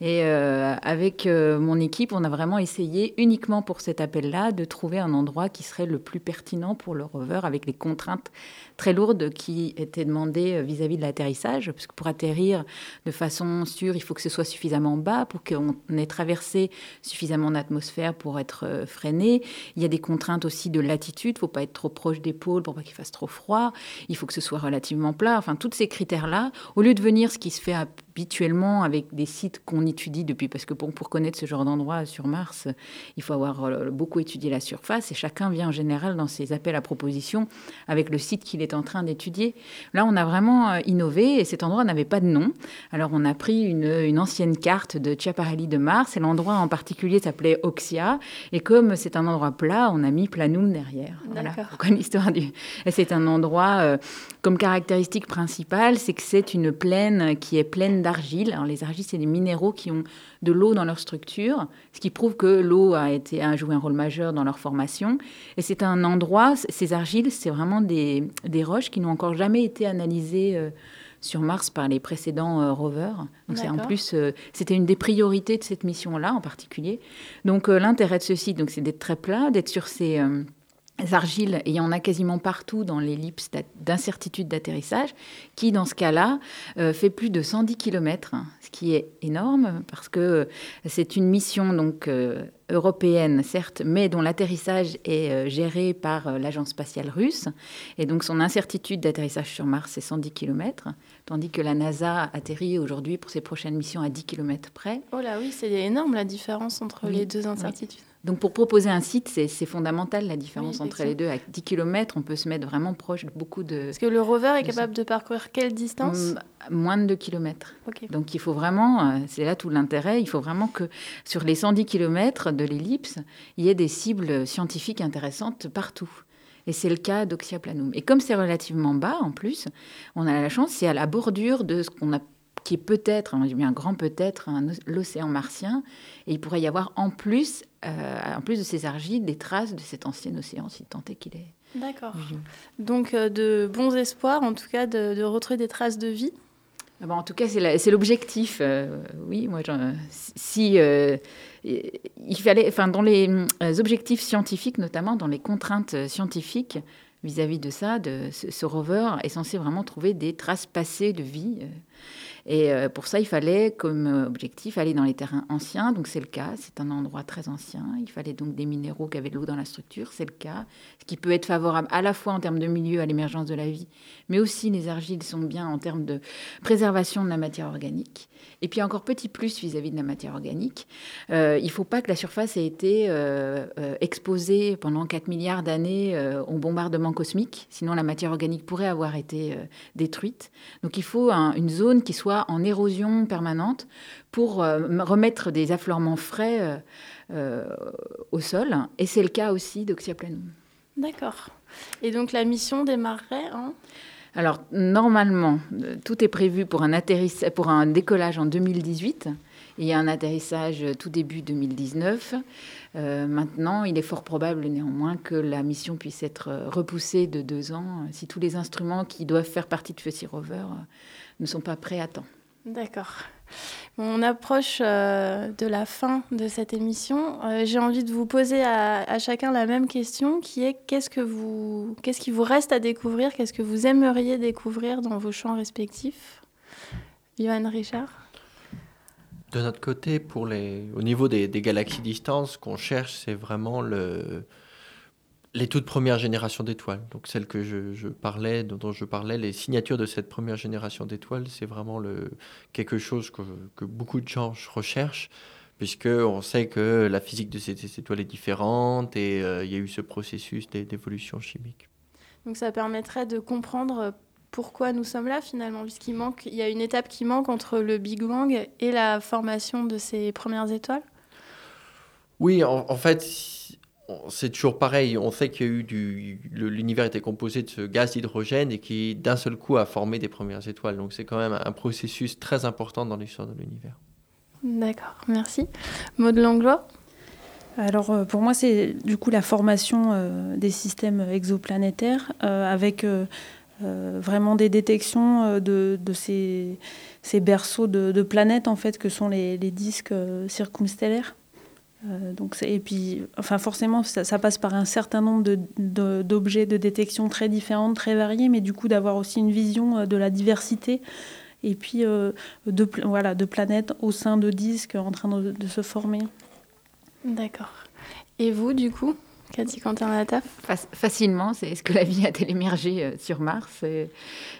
Et euh, avec euh, mon équipe, on a vraiment essayé uniquement pour cet appel-là de trouver un endroit qui serait le plus pertinent pour le rover avec les contraintes très lourdes qui étaient demandées euh, vis-à-vis de l'atterrissage, parce que pour atterrir de façon sûre, il faut que ce soit suffisamment suffisamment bas pour qu'on ait traversé suffisamment d'atmosphère pour être euh, freiné. Il y a des contraintes aussi de latitude. Il ne faut pas être trop proche des pôles pour pas qu'il fasse trop froid. Il faut que ce soit relativement plat. Enfin, tous ces critères-là, au lieu de venir ce qui se fait habituellement avec des sites qu'on étudie depuis, parce que pour, pour connaître ce genre d'endroit sur Mars, il faut avoir euh, beaucoup étudié la surface et chacun vient en général dans ses appels à proposition avec le site qu'il est en train d'étudier. Là, on a vraiment euh, innové et cet endroit n'avait pas de nom. Alors, on a pris une, une ancienne carte de Schiaparelli de Mars et l'endroit en particulier s'appelait Oxia. Et comme c'est un endroit plat, on a mis Planum derrière. Voilà, comme l'histoire du. C'est un endroit, euh, comme caractéristique principale, c'est que c'est une plaine qui est pleine d'argile. Les argiles, c'est des minéraux qui ont de l'eau dans leur structure, ce qui prouve que l'eau a, été, a joué un rôle majeur dans leur formation. Et c'est un endroit, ces argiles, c'est vraiment des, des roches qui n'ont encore jamais été analysées euh, sur Mars par les précédents euh, rovers. Donc c'est en plus, euh, c'était une des priorités de cette mission-là en particulier. Donc euh, l'intérêt de ce site, donc, c'est d'être très plat, d'être sur ces argiles, et il y en a quasiment partout dans l'ellipse d'incertitude d'atterrissage, qui dans ce cas-là euh, fait plus de 110 km, ce qui est énorme parce que euh, c'est une mission donc euh, européenne certes, mais dont l'atterrissage est euh, géré par l'agence spatiale russe, et donc son incertitude d'atterrissage sur Mars c'est 110 km, tandis que la NASA atterrit aujourd'hui pour ses prochaines missions à 10 km près. Oh là oui, c'est énorme la différence entre Oui, les deux oui. Donc pour proposer un site, c'est fondamental la différence Oui, entre les deux. À 10 km, on peut se mettre vraiment proche de beaucoup de... Parce que le rover est capable de parcourir quelle distance Mm, moins de 2 km. Donc il faut vraiment, euh, c'est là tout l'intérêt, il faut vraiment que sur les 110 km de l'ellipse, il y ait des cibles scientifiques intéressantes partout. Et c'est le cas d'Oxia Planum. Et comme c'est relativement bas en plus, on a la chance, c'est à la bordure de ce qu'on a qui est peut-être, on dit bien grand peut-être, un l'océan martien, et il pourrait y avoir en plus, euh, en plus de ces argiles, des traces de cet ancien océan, si tant est qu'il est. D'accord. Donc euh, de bons espoirs, en tout cas, de, de retrouver des traces de vie. Ah bon, en tout cas, c'est l'objectif. euh, oui, moi, si il fallait, enfin, dans les objectifs scientifiques, notamment dans les contraintes scientifiques vis-à-vis de ça, de ce, ce rover est censé vraiment trouver des traces passées de vie. Et euh, pour ça, il fallait, comme euh, objectif, aller dans les terrains anciens. Donc c'est le cas. C'est un endroit très ancien. Il fallait donc des minéraux qui avaient de l'eau dans la structure. C'est le cas. Ce qui peut être favorable à la fois en termes de milieu à l'émergence de la vie, mais aussi les argiles sont bien en termes de préservation de la matière organique. Et puis encore petit plus vis-à-vis de la matière organique, euh, il ne faut pas que la surface ait été euh, euh, exposée pendant 4 milliards d'années au bombardement cosmique, sinon la matière organique pourrait avoir été détruite. Donc il faut un- une zone qui soit en érosion permanente pour remettre des affleurements frais au sol. Et c'est le cas aussi d'Oxyaplanum. D'accord. Et donc la mission démarrerait hein Alors, normalement, euh, tout est prévu pour un, décollage en 2018. Et il y a un atterrissage euh, tout début 2019. Euh, maintenant, il est fort probable néanmoins que la mission puisse être repoussée de deux ans si tous les instruments qui doivent faire partie de Fussy Rover ne sont pas prêts à temps. D'accord. On approche euh, de la fin de cette émission. Euh, J'ai envie de vous poser à, chacun la même question, qui est qu'est-ce que vous, qu'est-ce qui vous reste à découvrir, qu'est-ce que vous aimeriez découvrir dans vos champs respectifs? Johan Richard? De notre côté, pour les, au niveau des, des galaxies distantes, ce qu'on cherche, c'est vraiment le, les toutes premières générations d'étoiles. Donc celles que je, je parlais, dont, je parlais, les signatures de cette première génération d'étoiles, c'est vraiment le, quelque chose que, que beaucoup de gens recherchent, puisque on sait que la physique de ces, ces étoiles est différente et euh, il y a eu ce processus d'é- d'évolution chimique. Donc ça permettrait de comprendre pourquoi nous sommes là finalement, puisqu'il manque, il y a une étape qui manque entre le Big Bang et la formation de ces premières étoiles? Oui, en, en fait, c'est toujours pareil. On sait qu'il y a eu du. L'univers était composé de ce gaz d'hydrogène et qui, d'un seul coup, a formé des premières étoiles. Donc, c'est quand même un processus très important dans l'histoire de l'univers. D'accord, merci. Maud Langlois? Alors euh, pour moi, c'est du coup la formation euh, des systèmes exoplanétaires euh, avec euh, euh, vraiment des détections euh, de, de ces, ces berceaux de, de planètes en fait que sont les, les disques euh, circumstellaires. Euh, donc et puis, enfin forcément, ça, passe par un certain nombre de- de- d'objets de, détection très différents, très variés, mais du coup d'avoir aussi une vision euh, de la diversité et puis euh, de, voilà, de planètes au sein de disques en train de, de se former. D'accord. Et vous, du coup, Cathy Quentin Lataf Fac- Facilement, c'est est-ce que la vie a-t-elle émergé euh, sur Mars Euh,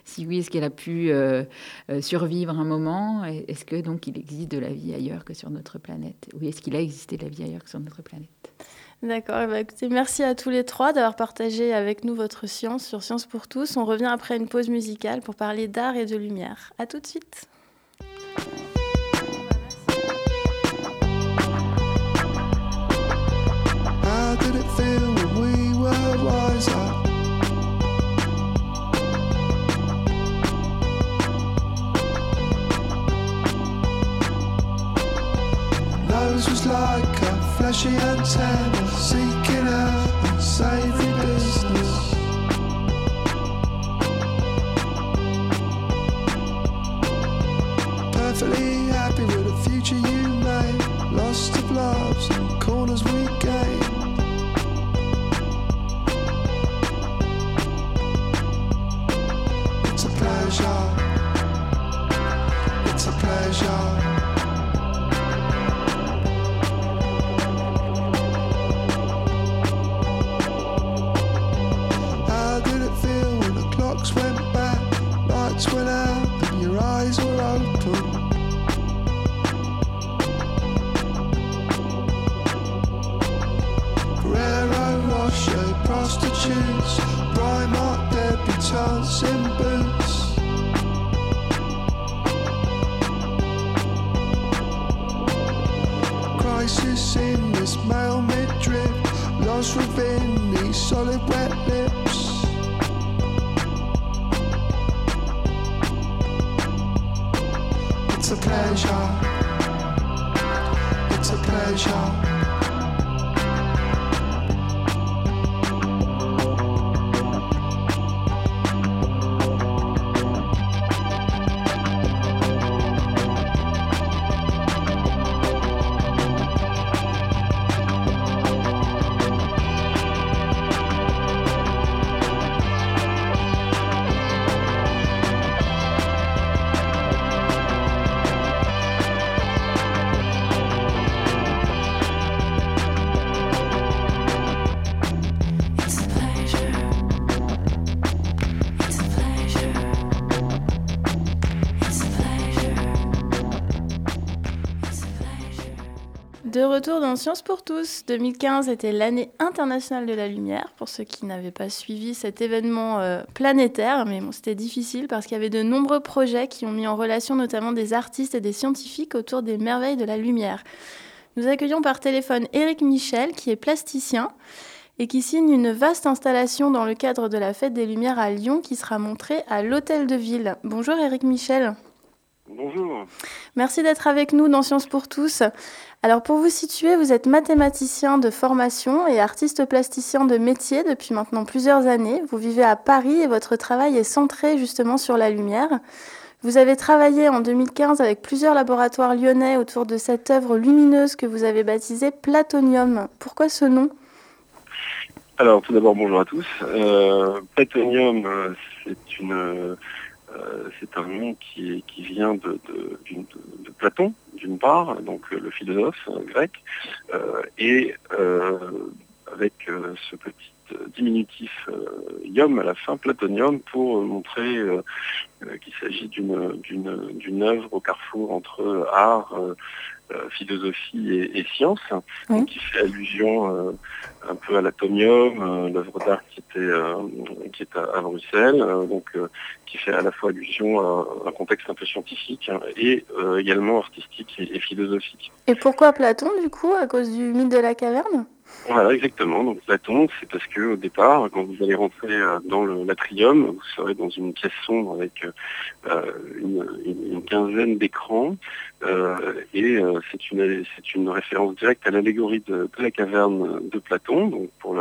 Si oui, est-ce qu'elle a pu euh, euh, survivre un moment? Et Est-ce que donc il existe de la vie ailleurs que sur notre planète? Oui, est-ce qu'il a existé de la vie ailleurs que sur notre planète? D'accord, ben, écoutez, merci à tous les trois d'avoir partagé avec nous votre science sur Science pour tous. On revient après une pause musicale pour parler d'art et de lumière. À tout de suite. Like a fleshy antenna seeking out unsavory business. Perfectly happy with the future you made. Lost of loves and prostitutes, Primark debutantes in boots. Crisis in this male midriff, lost within these solid wet lips. It's a pleasure. It's a pleasure. Retour dans Science pour tous, 2015 était l'année internationale de la lumière, pour ceux qui n'avaient pas suivi cet événement euh, planétaire, mais bon, c'était difficile parce qu'il y avait de nombreux projets qui ont mis en relation notamment des artistes et des scientifiques autour des merveilles de la lumière. Nous accueillons par téléphone Éric Michel, qui est plasticien et qui signe une vaste installation dans le cadre de la Fête des Lumières à Lyon qui sera montrée à l'Hôtel de Ville. Bonjour Éric Michel. Bonjour. Merci d'être avec nous dans Science pour tous. Alors pour vous situer, vous êtes mathématicien de formation et artiste plasticien de métier depuis maintenant plusieurs années. Vous vivez à Paris et votre travail est centré justement sur la lumière. Vous avez travaillé en 2015 avec plusieurs laboratoires lyonnais autour de cette œuvre lumineuse que vous avez baptisée Platonium. Pourquoi ce nom? Alors tout d'abord bonjour à tous. Euh, Platonium, euh, c'est une c'est un nom qui, vient de, de, Platon, d'une part, donc euh, le philosophe euh, grec, euh, et euh, avec euh, ce petit euh, diminutif euh, ium à la fin, platonium, pour euh, montrer euh, euh, qu'il s'agit d'une, œuvre au carrefour entre art, euh, euh, philosophie et, et science, Oui. donc qui fait allusion euh, un peu à l'atomium, euh, l'œuvre d'art qui était euh, qui est à, à Bruxelles, euh, donc euh, qui fait à la fois allusion à un contexte un peu scientifique hein, et euh, également artistique et, et philosophique. Et pourquoi Platon du coup À cause du mythe de la caverne? Voilà, exactement. Donc Platon, c'est parce que au départ, quand vous allez rentrer euh, dans l'atrium, vous serez dans une pièce sombre avec euh, une, une- quinzaine d'écrans, euh, et euh, c'est une une référence directe à l'allégorie de, la caverne de Platon. Donc pour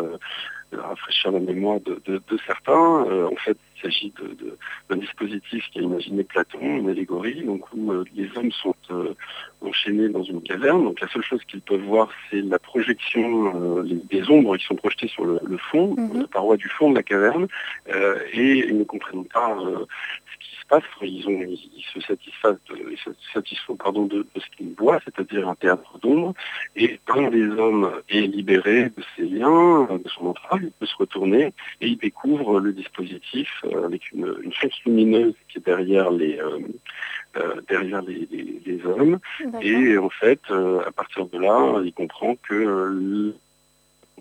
rafraîchir la mémoire de, de- de certains, euh, en fait, il s'agit de- de- d'un dispositif qui a imaginé Platon, une allégorie, donc où euh, les hommes sont euh, enchaînés dans une caverne. Donc la seule chose qu'ils peuvent voir, c'est la projection, euh, les, des ombres qui sont projetées sur le, le fond, Mhm. la paroi du fond de la caverne, euh, et ils ne comprennent pas euh, ce qui ils, ont, ils se satisfont, ils se satisfont pardon, de, de ce qu'ils voient, c'est-à-dire un théâtre d'ombre. Et quand les hommes est libéré de ses liens, de son entrave, il peut se retourner et il découvre le dispositif euh, avec une, une source lumineuse qui est derrière les, euh, euh, derrière les, les- les hommes. Et en fait, euh, à partir de là, il comprend que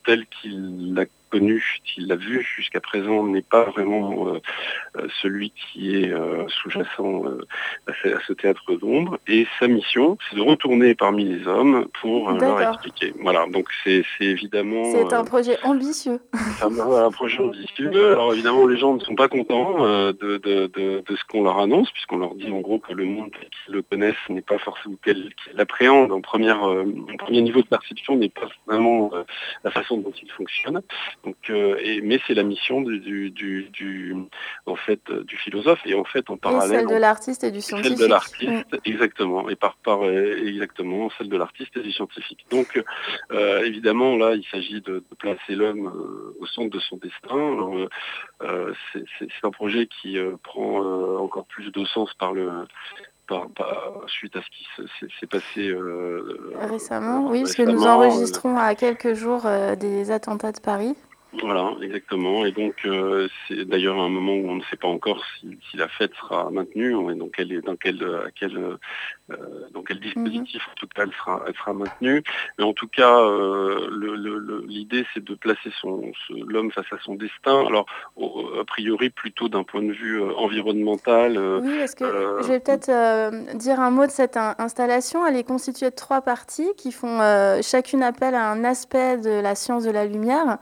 tel qu'il l'a connu, qu'il l'a vu jusqu'à présent, n'est pas vraiment euh, euh, celui qui est euh, sous-jacent euh, à, ce, théâtre d'ombre. Et sa mission, c'est de retourner parmi les hommes pour euh, leur expliquer. Voilà, donc c'est évidemment... C'est un projet ambitieux. un, un projet ambitieux. Alors évidemment, les gens ne sont pas contents euh, de, de, de, de ce qu'on leur annonce, puisqu'on leur dit en gros que le monde qu'ils le connaissent n'est pas forcément tel qu'ils l'appréhendent en, première, euh, en premier niveau de perception, n'est pas vraiment euh, la façon dont il fonctionne. Donc, euh, et, mais c'est la mission du, du, du, du- en fait, euh, du philosophe et en fait en Et parallèle celle de l'artiste et du celle scientifique. de l'artiste, exactement, et par par euh, exactement celle de l'artiste et du scientifique. Donc euh, évidemment là, il s'agit de, de placer l'homme au centre de son destin. Euh, c'est un projet qui prend encore plus de sens par le par, par- suite à ce qui se- s'est passé euh, Récemment, oui, parce que nous euh, enregistrons à quelques jours des attentats de Paris. Voilà, exactement. Et donc, euh, c'est d'ailleurs un moment où on ne sait pas encore si, si la fête sera maintenue, et donc elle est dans quel, à quel, euh, dans quel dispositif en tout cas elle sera, elle sera maintenue. Mais en tout cas, euh, l'idée c'est de placer son, l'homme face à son destin. Alors, au- a priori plutôt d'un point de vue euh, environnemental. euh, Oui, parce que euh, je vais peut-être euh, dire un mot de cette in- installation. Elle est constituée de trois parties qui font euh, chacune appel à un aspect de la science de la lumière.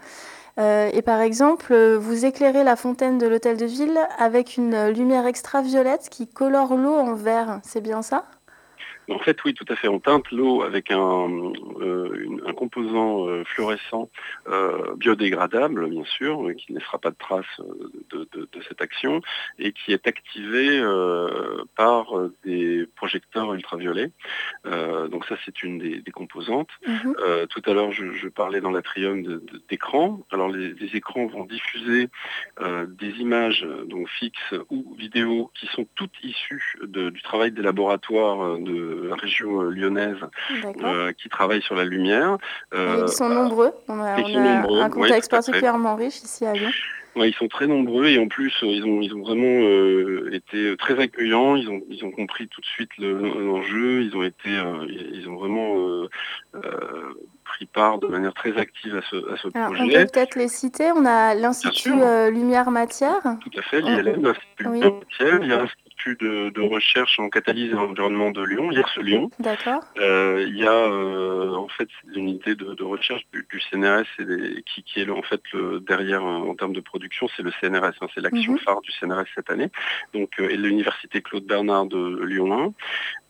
Euh, et par exemple, euh, vous éclairez la fontaine de l'hôtel de ville avec une euh, lumière extraviolette qui colore l'eau en vert. C'est bien ça? En fait, oui, tout à fait. On teinte l'eau avec un, euh, une- un composant euh, fluorescent euh, biodégradable, bien sûr, euh, qui ne laissera pas de traces de, de- de cette action, et qui est activé par des projecteurs ultraviolets. Donc ça, c'est une des, des composantes. Mhm. Euh, tout à l'heure, je, je parlais dans l'atrium de- de- d'écrans. Alors, les, les écrans vont diffuser des images donc fixes ou vidéos qui sont toutes issues de- du travail des laboratoires euh, de région euh, lyonnaise euh, qui travaillent sur la lumière. Euh, ils sont nombreux. On a, ils on sont a nombreux, un contexte particulièrement riche ici à Lyon. Ouais, ils sont très nombreux et en plus ils ont ils ont vraiment euh, été très accueillants. Ils ont ils ont compris tout de suite le- l'enjeu. Ils ont été euh, ils ont vraiment euh, pris part de manière très active à ce à ce Alors, on projet. peut peut-être les citer. On a l'Institut Lumière Matière. Tout à fait, l'ILM, l'Institut Oui. Lyon-Tiel, il y a l'Institut de, de recherche en catalyse et environnement de Lyon, IRSE Lyon. D'accord. Euh, il y a euh, en fait une unité de, de recherche du, du CNRS et des- qui, qui est le- en fait le, derrière en termes de production, c'est le CNRS, hein, c'est l'action Mhm. phare du CNRS cette année. Donc euh, et l'université Claude Bernard de Lyon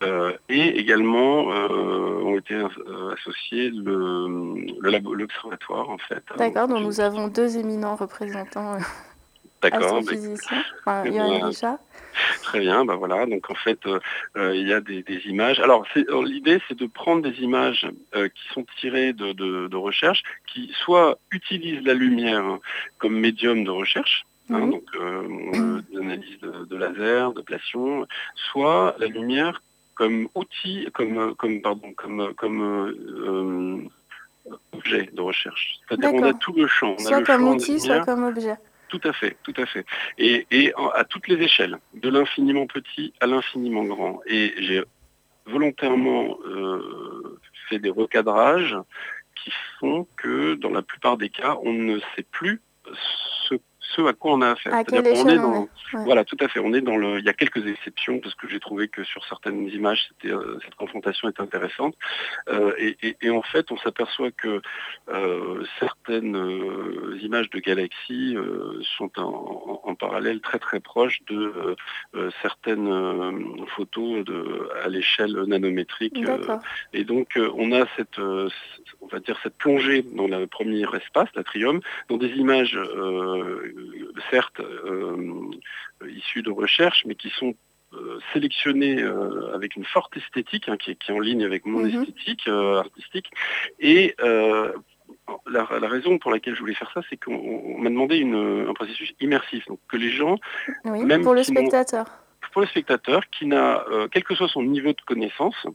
1. Euh, et également ont été associés le, le l'observatoire en fait. D'accord, dont Donc, nous avons deux éminents représentants D'accord, bah, astrophysiciens, enfin, Johan bien, Richard. Très bien, bah voilà. Donc en fait, euh, euh, il y a des, des images. Alors euh, l'idée, c'est de prendre des images euh, qui sont tirées de, de, de recherche, qui soit utilisent la lumière comme médium de recherche. hein, donc euh, d'analyse de, de laser, d'ablation, soit la lumière comme outil, comme comme pardon, comme comme euh, objet de recherche. C'est-à-dire on a tout le champ. On a Soit le comme champ outil, soit comme objet. Tout à fait, tout à fait. Et, à toutes les échelles, de l'infiniment petit à l'infiniment grand. Et j'ai volontairement euh, fait des recadrages qui font que dans la plupart des cas, on ne sait plus ce, ce à quoi on a affaire. C'est-à-dire qu'on est dans- Ouais. Voilà, tout à fait. On est dans le. Il y a quelques exceptions parce que j'ai trouvé que sur certaines images, c'était euh, cette confrontation est intéressante. Euh, et, et- et en fait, on s'aperçoit que euh, certaines images de galaxies sont en, parallèle très très proches de certaines photos de, à l'échelle nanométrique. et donc, on a cette, on va dire, cette plongée dans le premier espace, l'atrium, dans des images, euh, certes, euh, issues de recherche, mais qui sont euh, sélectionnées euh, avec une forte esthétique, hein, qui, est, qui est en ligne avec mon Mhm. esthétique euh, artistique. Et euh, la, la raison pour laquelle je voulais faire ça, c'est qu'on on m'a demandé une- un processus immersif, donc que les gens Oui, Même pour le spectateur. pour le spectateur qui n'a, quel que soit son niveau de connaissance,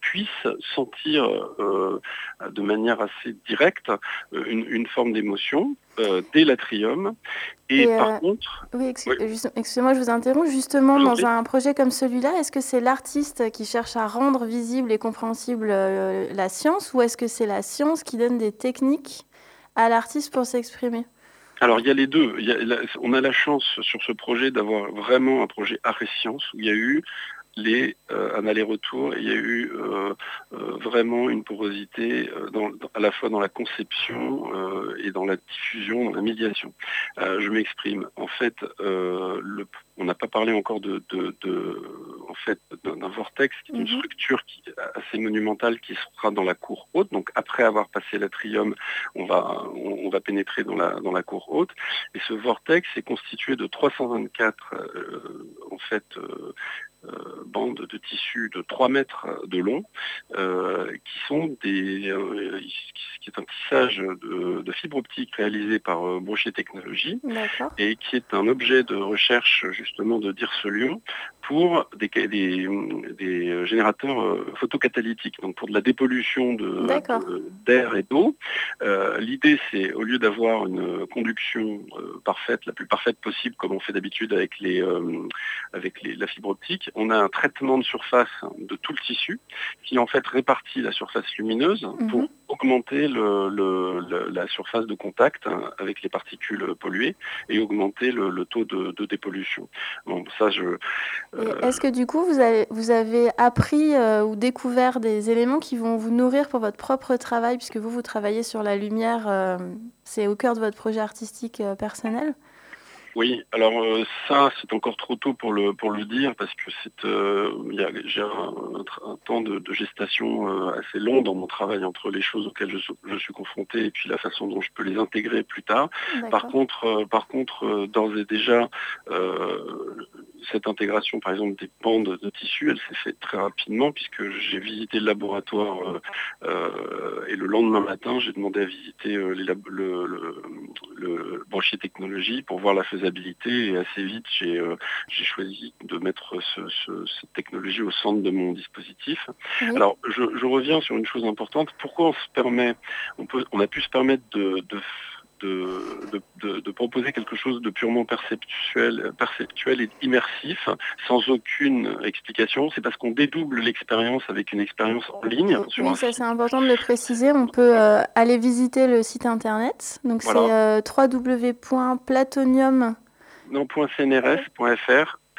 puisse sentir euh, de manière assez directe euh, une, une forme d'émotion euh, dès l'atrium. Et, Et, par contre, Oui, excusez-moi, je vous interromps. Justement, vous dans un projet comme celui-là, est-ce que c'est l'artiste qui cherche à rendre visible et compréhensible la science ou est-ce que c'est la science qui donne des techniques à l'artiste pour s'exprimer? Alors il y a les deux. Il y a la- on a la chance sur ce projet d'avoir vraiment un projet art et science où il y a eu les, euh, un aller-retour et il y a eu euh, euh, vraiment une porosité dans- dans- à la fois dans la conception et dans la diffusion, dans la médiation. Je m'exprime. En fait, le- on n'a pas parlé encore de, de- de- en fait, d'un vortex, qui est une Mhm. structure qui assez monumentale qui sera dans la cour haute. Donc après avoir passé l'atrium, on va, on, on va pénétrer dans la, dans la cour haute. Et ce vortex est constitué de 324 euh, en fait, bandes de tissu de 3 mètres de long, euh, qui sont des, euh, qui est un tissage de, de fibre optique réalisé par euh, Brochet Technologies et qui est un objet de recherche justement de Dirselium pour des, des, des générateurs euh, photocatalytiques, donc pour de la dépollution de- D'accord. de- d'air et d'eau. Euh, L'idée, c'est au lieu d'avoir une conduction euh, parfaite, la plus parfaite possible, comme on fait d'habitude avec, les, euh, avec les- la fibre optique, on a un traitement de surface de tout le tissu qui en fait répartit la surface lumineuse pour Mhm. augmenter le- le- le- la surface de contact hein, avec les particules polluées et augmenter le, le taux de, de dépollution. Bon, ça, je, euh, Est-ce que du coup, vous avez, vous avez appris euh, ou découvert des éléments qui vont vous nourrir pour votre propre travail, puisque vous, vous travaillez sur la lumière, euh, c'est au cœur de votre projet artistique euh, personnel? Oui, alors ça, c'est encore trop tôt pour le pour le dire parce que c'est il y a- j'ai un, un temps de, de gestation assez long dans mon travail entre les choses auxquelles je, suis- je suis confronté et puis la façon dont je peux les intégrer plus tard. Par contre, par contre, d'ores et déjà, cette intégration, par exemple, des bandes de tissu, elle s'est faite très rapidement puisque j'ai visité le laboratoire euh, euh, et le lendemain matin, j'ai demandé à visiter euh, les lab- le, le, le branchier technologie pour voir la faisabilité et assez vite, j'ai euh, j'ai choisi de mettre ce- ce- cette technologie au centre de mon dispositif. Oui. Alors, je, je reviens sur une chose importante. Pourquoi on se permet, on, peut, on a pu se permettre de, de, de, de- de- de proposer quelque chose de purement perceptuel, perceptuel et immersif, sans aucune explication C'est parce qu'on dédouble l'expérience avec une expérience en ligne. sur un ça c'est important de le préciser. On peut euh, aller visiter le site internet. Donc Voilà. c'est euh, www.platonium.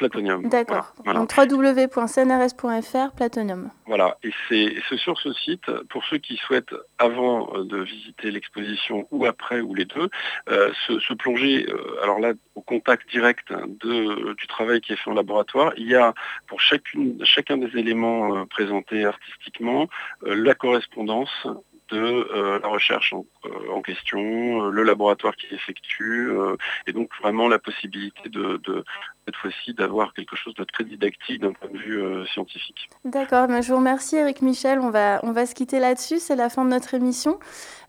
Platonium. D'accord. Voilà. Donc www.cnrs.fr, Platonium. Voilà, et c'est sur ce site, pour ceux qui souhaitent, avant euh, de visiter l'exposition ou après, ou les deux, euh, se, se plonger, euh, alors là, au contact direct de, du travail qui est fait en laboratoire, il y a pour chacune, chacun des éléments présentés artistiquement, la correspondance de euh, la recherche en, euh, en question, euh, le laboratoire qui effectue, et donc vraiment la possibilité de, cette fois-ci d'avoir quelque chose de très didactique d'un point de vue scientifique. D'accord, ben, je vous remercie Eric Michel. On va, on va se quitter là-dessus. C'est la fin de notre émission.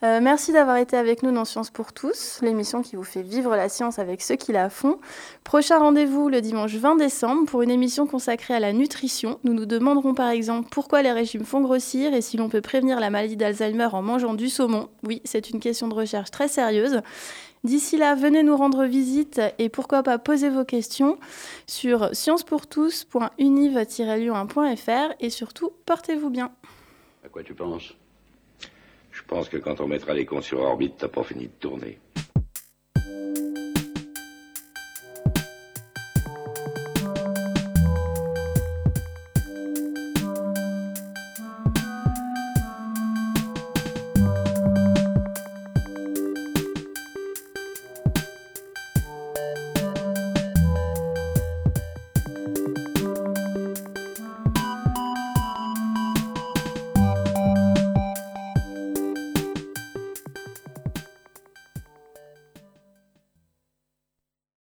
Merci d'avoir été avec nous dans Science pour tous, l'émission qui vous fait vivre la science avec ceux qui la font. Prochain rendez-vous le dimanche 20 décembre pour une émission consacrée à la nutrition. Nous nous demanderons par exemple pourquoi les régimes font grossir et si l'on peut prévenir la maladie d'Alzheimer en mangeant du saumon. Oui, c'est une question de recherche très sérieuse. D'ici là, venez nous rendre visite et pourquoi pas poser vos questions sur sciencepourtous.univ-lyon1.fr et surtout, portez-vous bien. À quoi tu penses? Je pense que quand on mettra les cons sur orbite, t'as pas fini de tourner.